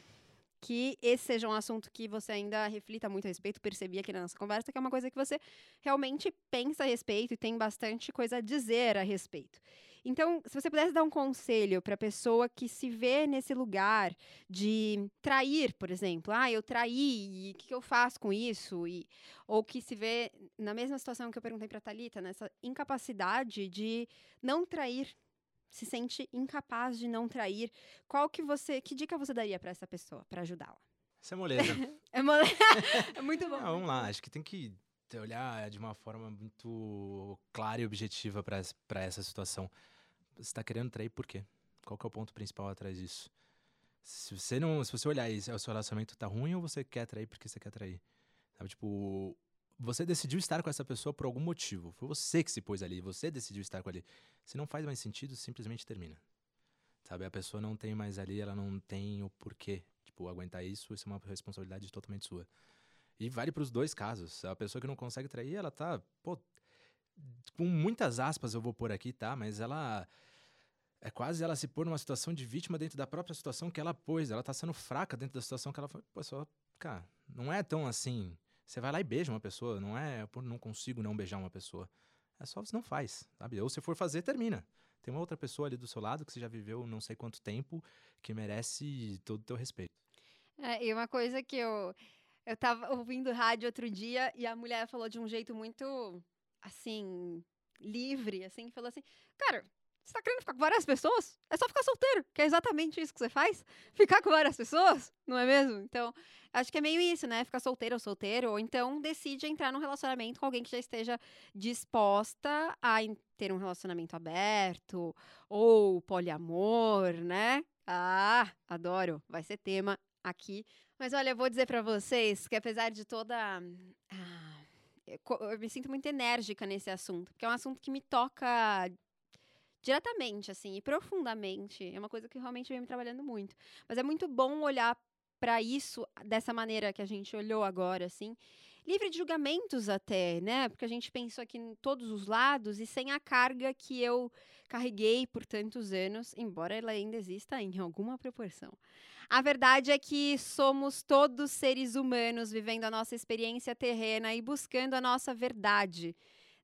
que esse seja um assunto que você ainda reflita muito a respeito, percebi aqui na nossa conversa, que é uma coisa que você realmente pensa a respeito e tem bastante coisa a dizer a respeito. Então, se você pudesse dar um conselho para a pessoa que se vê nesse lugar de trair, por exemplo, ah, eu traí, e o que, que, eu faço com isso? E, ou que se vê na mesma situação que eu perguntei para a Thalita, nessa incapacidade de não trair, se sente incapaz de não trair, qual que você, que dica você daria para essa pessoa para ajudá-la? Isso é moleza. é, mole... é muito bom. Não, vamos lá, acho que tem que olhar de uma forma muito clara e objetiva para essa situação você está querendo trair por quê? Qual é o ponto principal atrás disso? Se você não, se você olhar e o seu relacionamento tá ruim ou você quer trair porque você quer trair? Sabe, tipo, você decidiu estar com essa pessoa por algum motivo. Foi você que se pôs ali, você decidiu estar com ali. Se não faz mais sentido, simplesmente termina. Sabe, a pessoa não tem mais ali, ela não tem o porquê, tipo, aguentar isso, isso é uma responsabilidade totalmente sua. E vale para os dois casos. A pessoa que não consegue trair, ela tá, pô, com muitas aspas eu vou pôr aqui, tá? Mas ela é quase ela se pôr numa situação de vítima dentro da própria situação que ela pôs. Ela tá sendo fraca dentro da situação que ela foi. Pô, só, cara, não é tão assim. Você vai lá e beija uma pessoa, não é por não consigo não beijar uma pessoa. É só você não faz, sabe? Ou se for fazer, termina. Tem uma outra pessoa ali do seu lado que você já viveu não sei quanto tempo que merece todo o teu respeito. É, e uma coisa que eu eu tava ouvindo rádio outro dia e a mulher falou de um jeito muito assim livre, assim, falou assim: "Cara, Você tá querendo ficar com várias pessoas? É só ficar solteiro, que é exatamente isso que você faz. Ficar com várias pessoas, não é mesmo? Então, acho que é meio isso, né? Ficar solteiro ou solteiro, ou então decide entrar num relacionamento com alguém que já esteja disposta a ter um relacionamento aberto, ou poliamor, né? Ah, adoro. Vai ser tema aqui. Mas olha, eu vou dizer para vocês que apesar de toda. Ah, eu me sinto muito enérgica nesse assunto, porque é um assunto que me toca diretamente, assim, e profundamente. É uma coisa que realmente vem me trabalhando muito. Mas é muito bom olhar para isso dessa maneira que a gente olhou agora, assim. Livre de julgamentos até, né? Porque a gente pensou aqui em todos os lados e sem a carga que eu carreguei por tantos anos, embora ela ainda exista em alguma proporção. A verdade é que somos todos seres humanos vivendo a nossa experiência terrena e buscando a nossa verdade.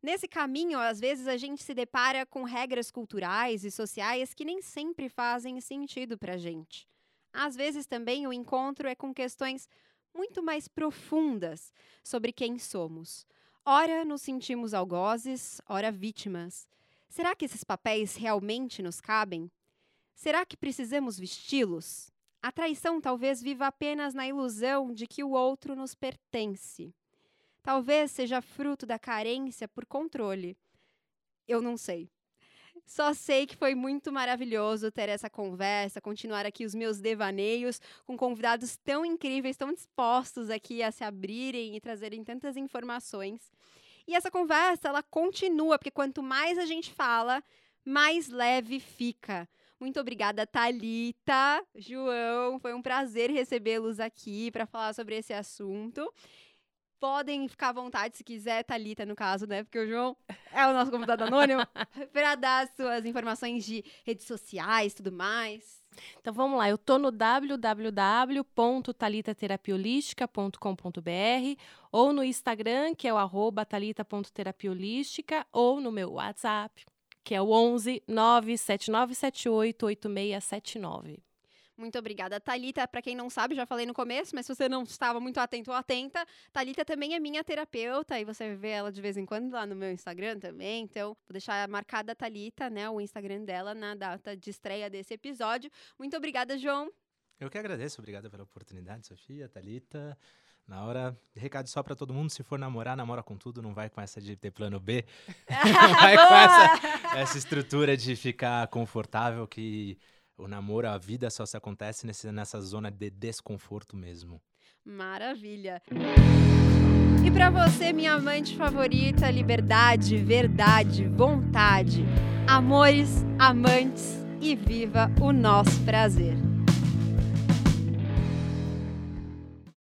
Nesse caminho, às vezes a gente se depara com regras culturais e sociais que nem sempre fazem sentido para gente. Às vezes também o encontro é com questões muito mais profundas sobre quem somos. Ora nos sentimos algozes, ora vítimas. Será que esses papéis realmente nos cabem? Será que precisamos vesti-los? A traição talvez viva apenas na ilusão de que o outro nos pertence. Talvez seja fruto da carência por controle. Eu não sei. Só sei que foi muito maravilhoso ter essa conversa, continuar aqui os meus devaneios com convidados tão incríveis, tão dispostos aqui a se abrirem e trazerem tantas informações. E essa conversa, ela continua, porque quanto mais a gente fala, mais leve fica. Muito obrigada, Talita, João. Foi um prazer recebê-los aqui para falar sobre esse assunto podem ficar à vontade, se quiser, Thalita, no caso, né? Porque o João é o nosso convidado anônimo, para dar suas informações de redes sociais tudo mais. Então vamos lá, eu tô no www.talitaterapiolística.com.br ou no Instagram, que é o arroba talita.terapiolística, ou no meu WhatsApp, que é o 11 97978 8679. Muito obrigada. Talita, para quem não sabe, já falei no começo, mas se você não estava muito atento ou atenta, Talita também é minha terapeuta e você vê ela de vez em quando lá no meu Instagram também. Então, vou deixar marcada a Talita, né, o Instagram dela na data de estreia desse episódio. Muito obrigada, João. Eu que agradeço, obrigada pela oportunidade, Sofia, Talita. Na hora, recado só para todo mundo, se for namorar, namora com tudo, não vai com essa de ter plano B. vai com essa, essa estrutura de ficar confortável que o namoro, a vida só se acontece nesse, nessa zona de desconforto mesmo. Maravilha. E para você, minha amante favorita, liberdade, verdade, vontade, amores, amantes e viva o nosso prazer.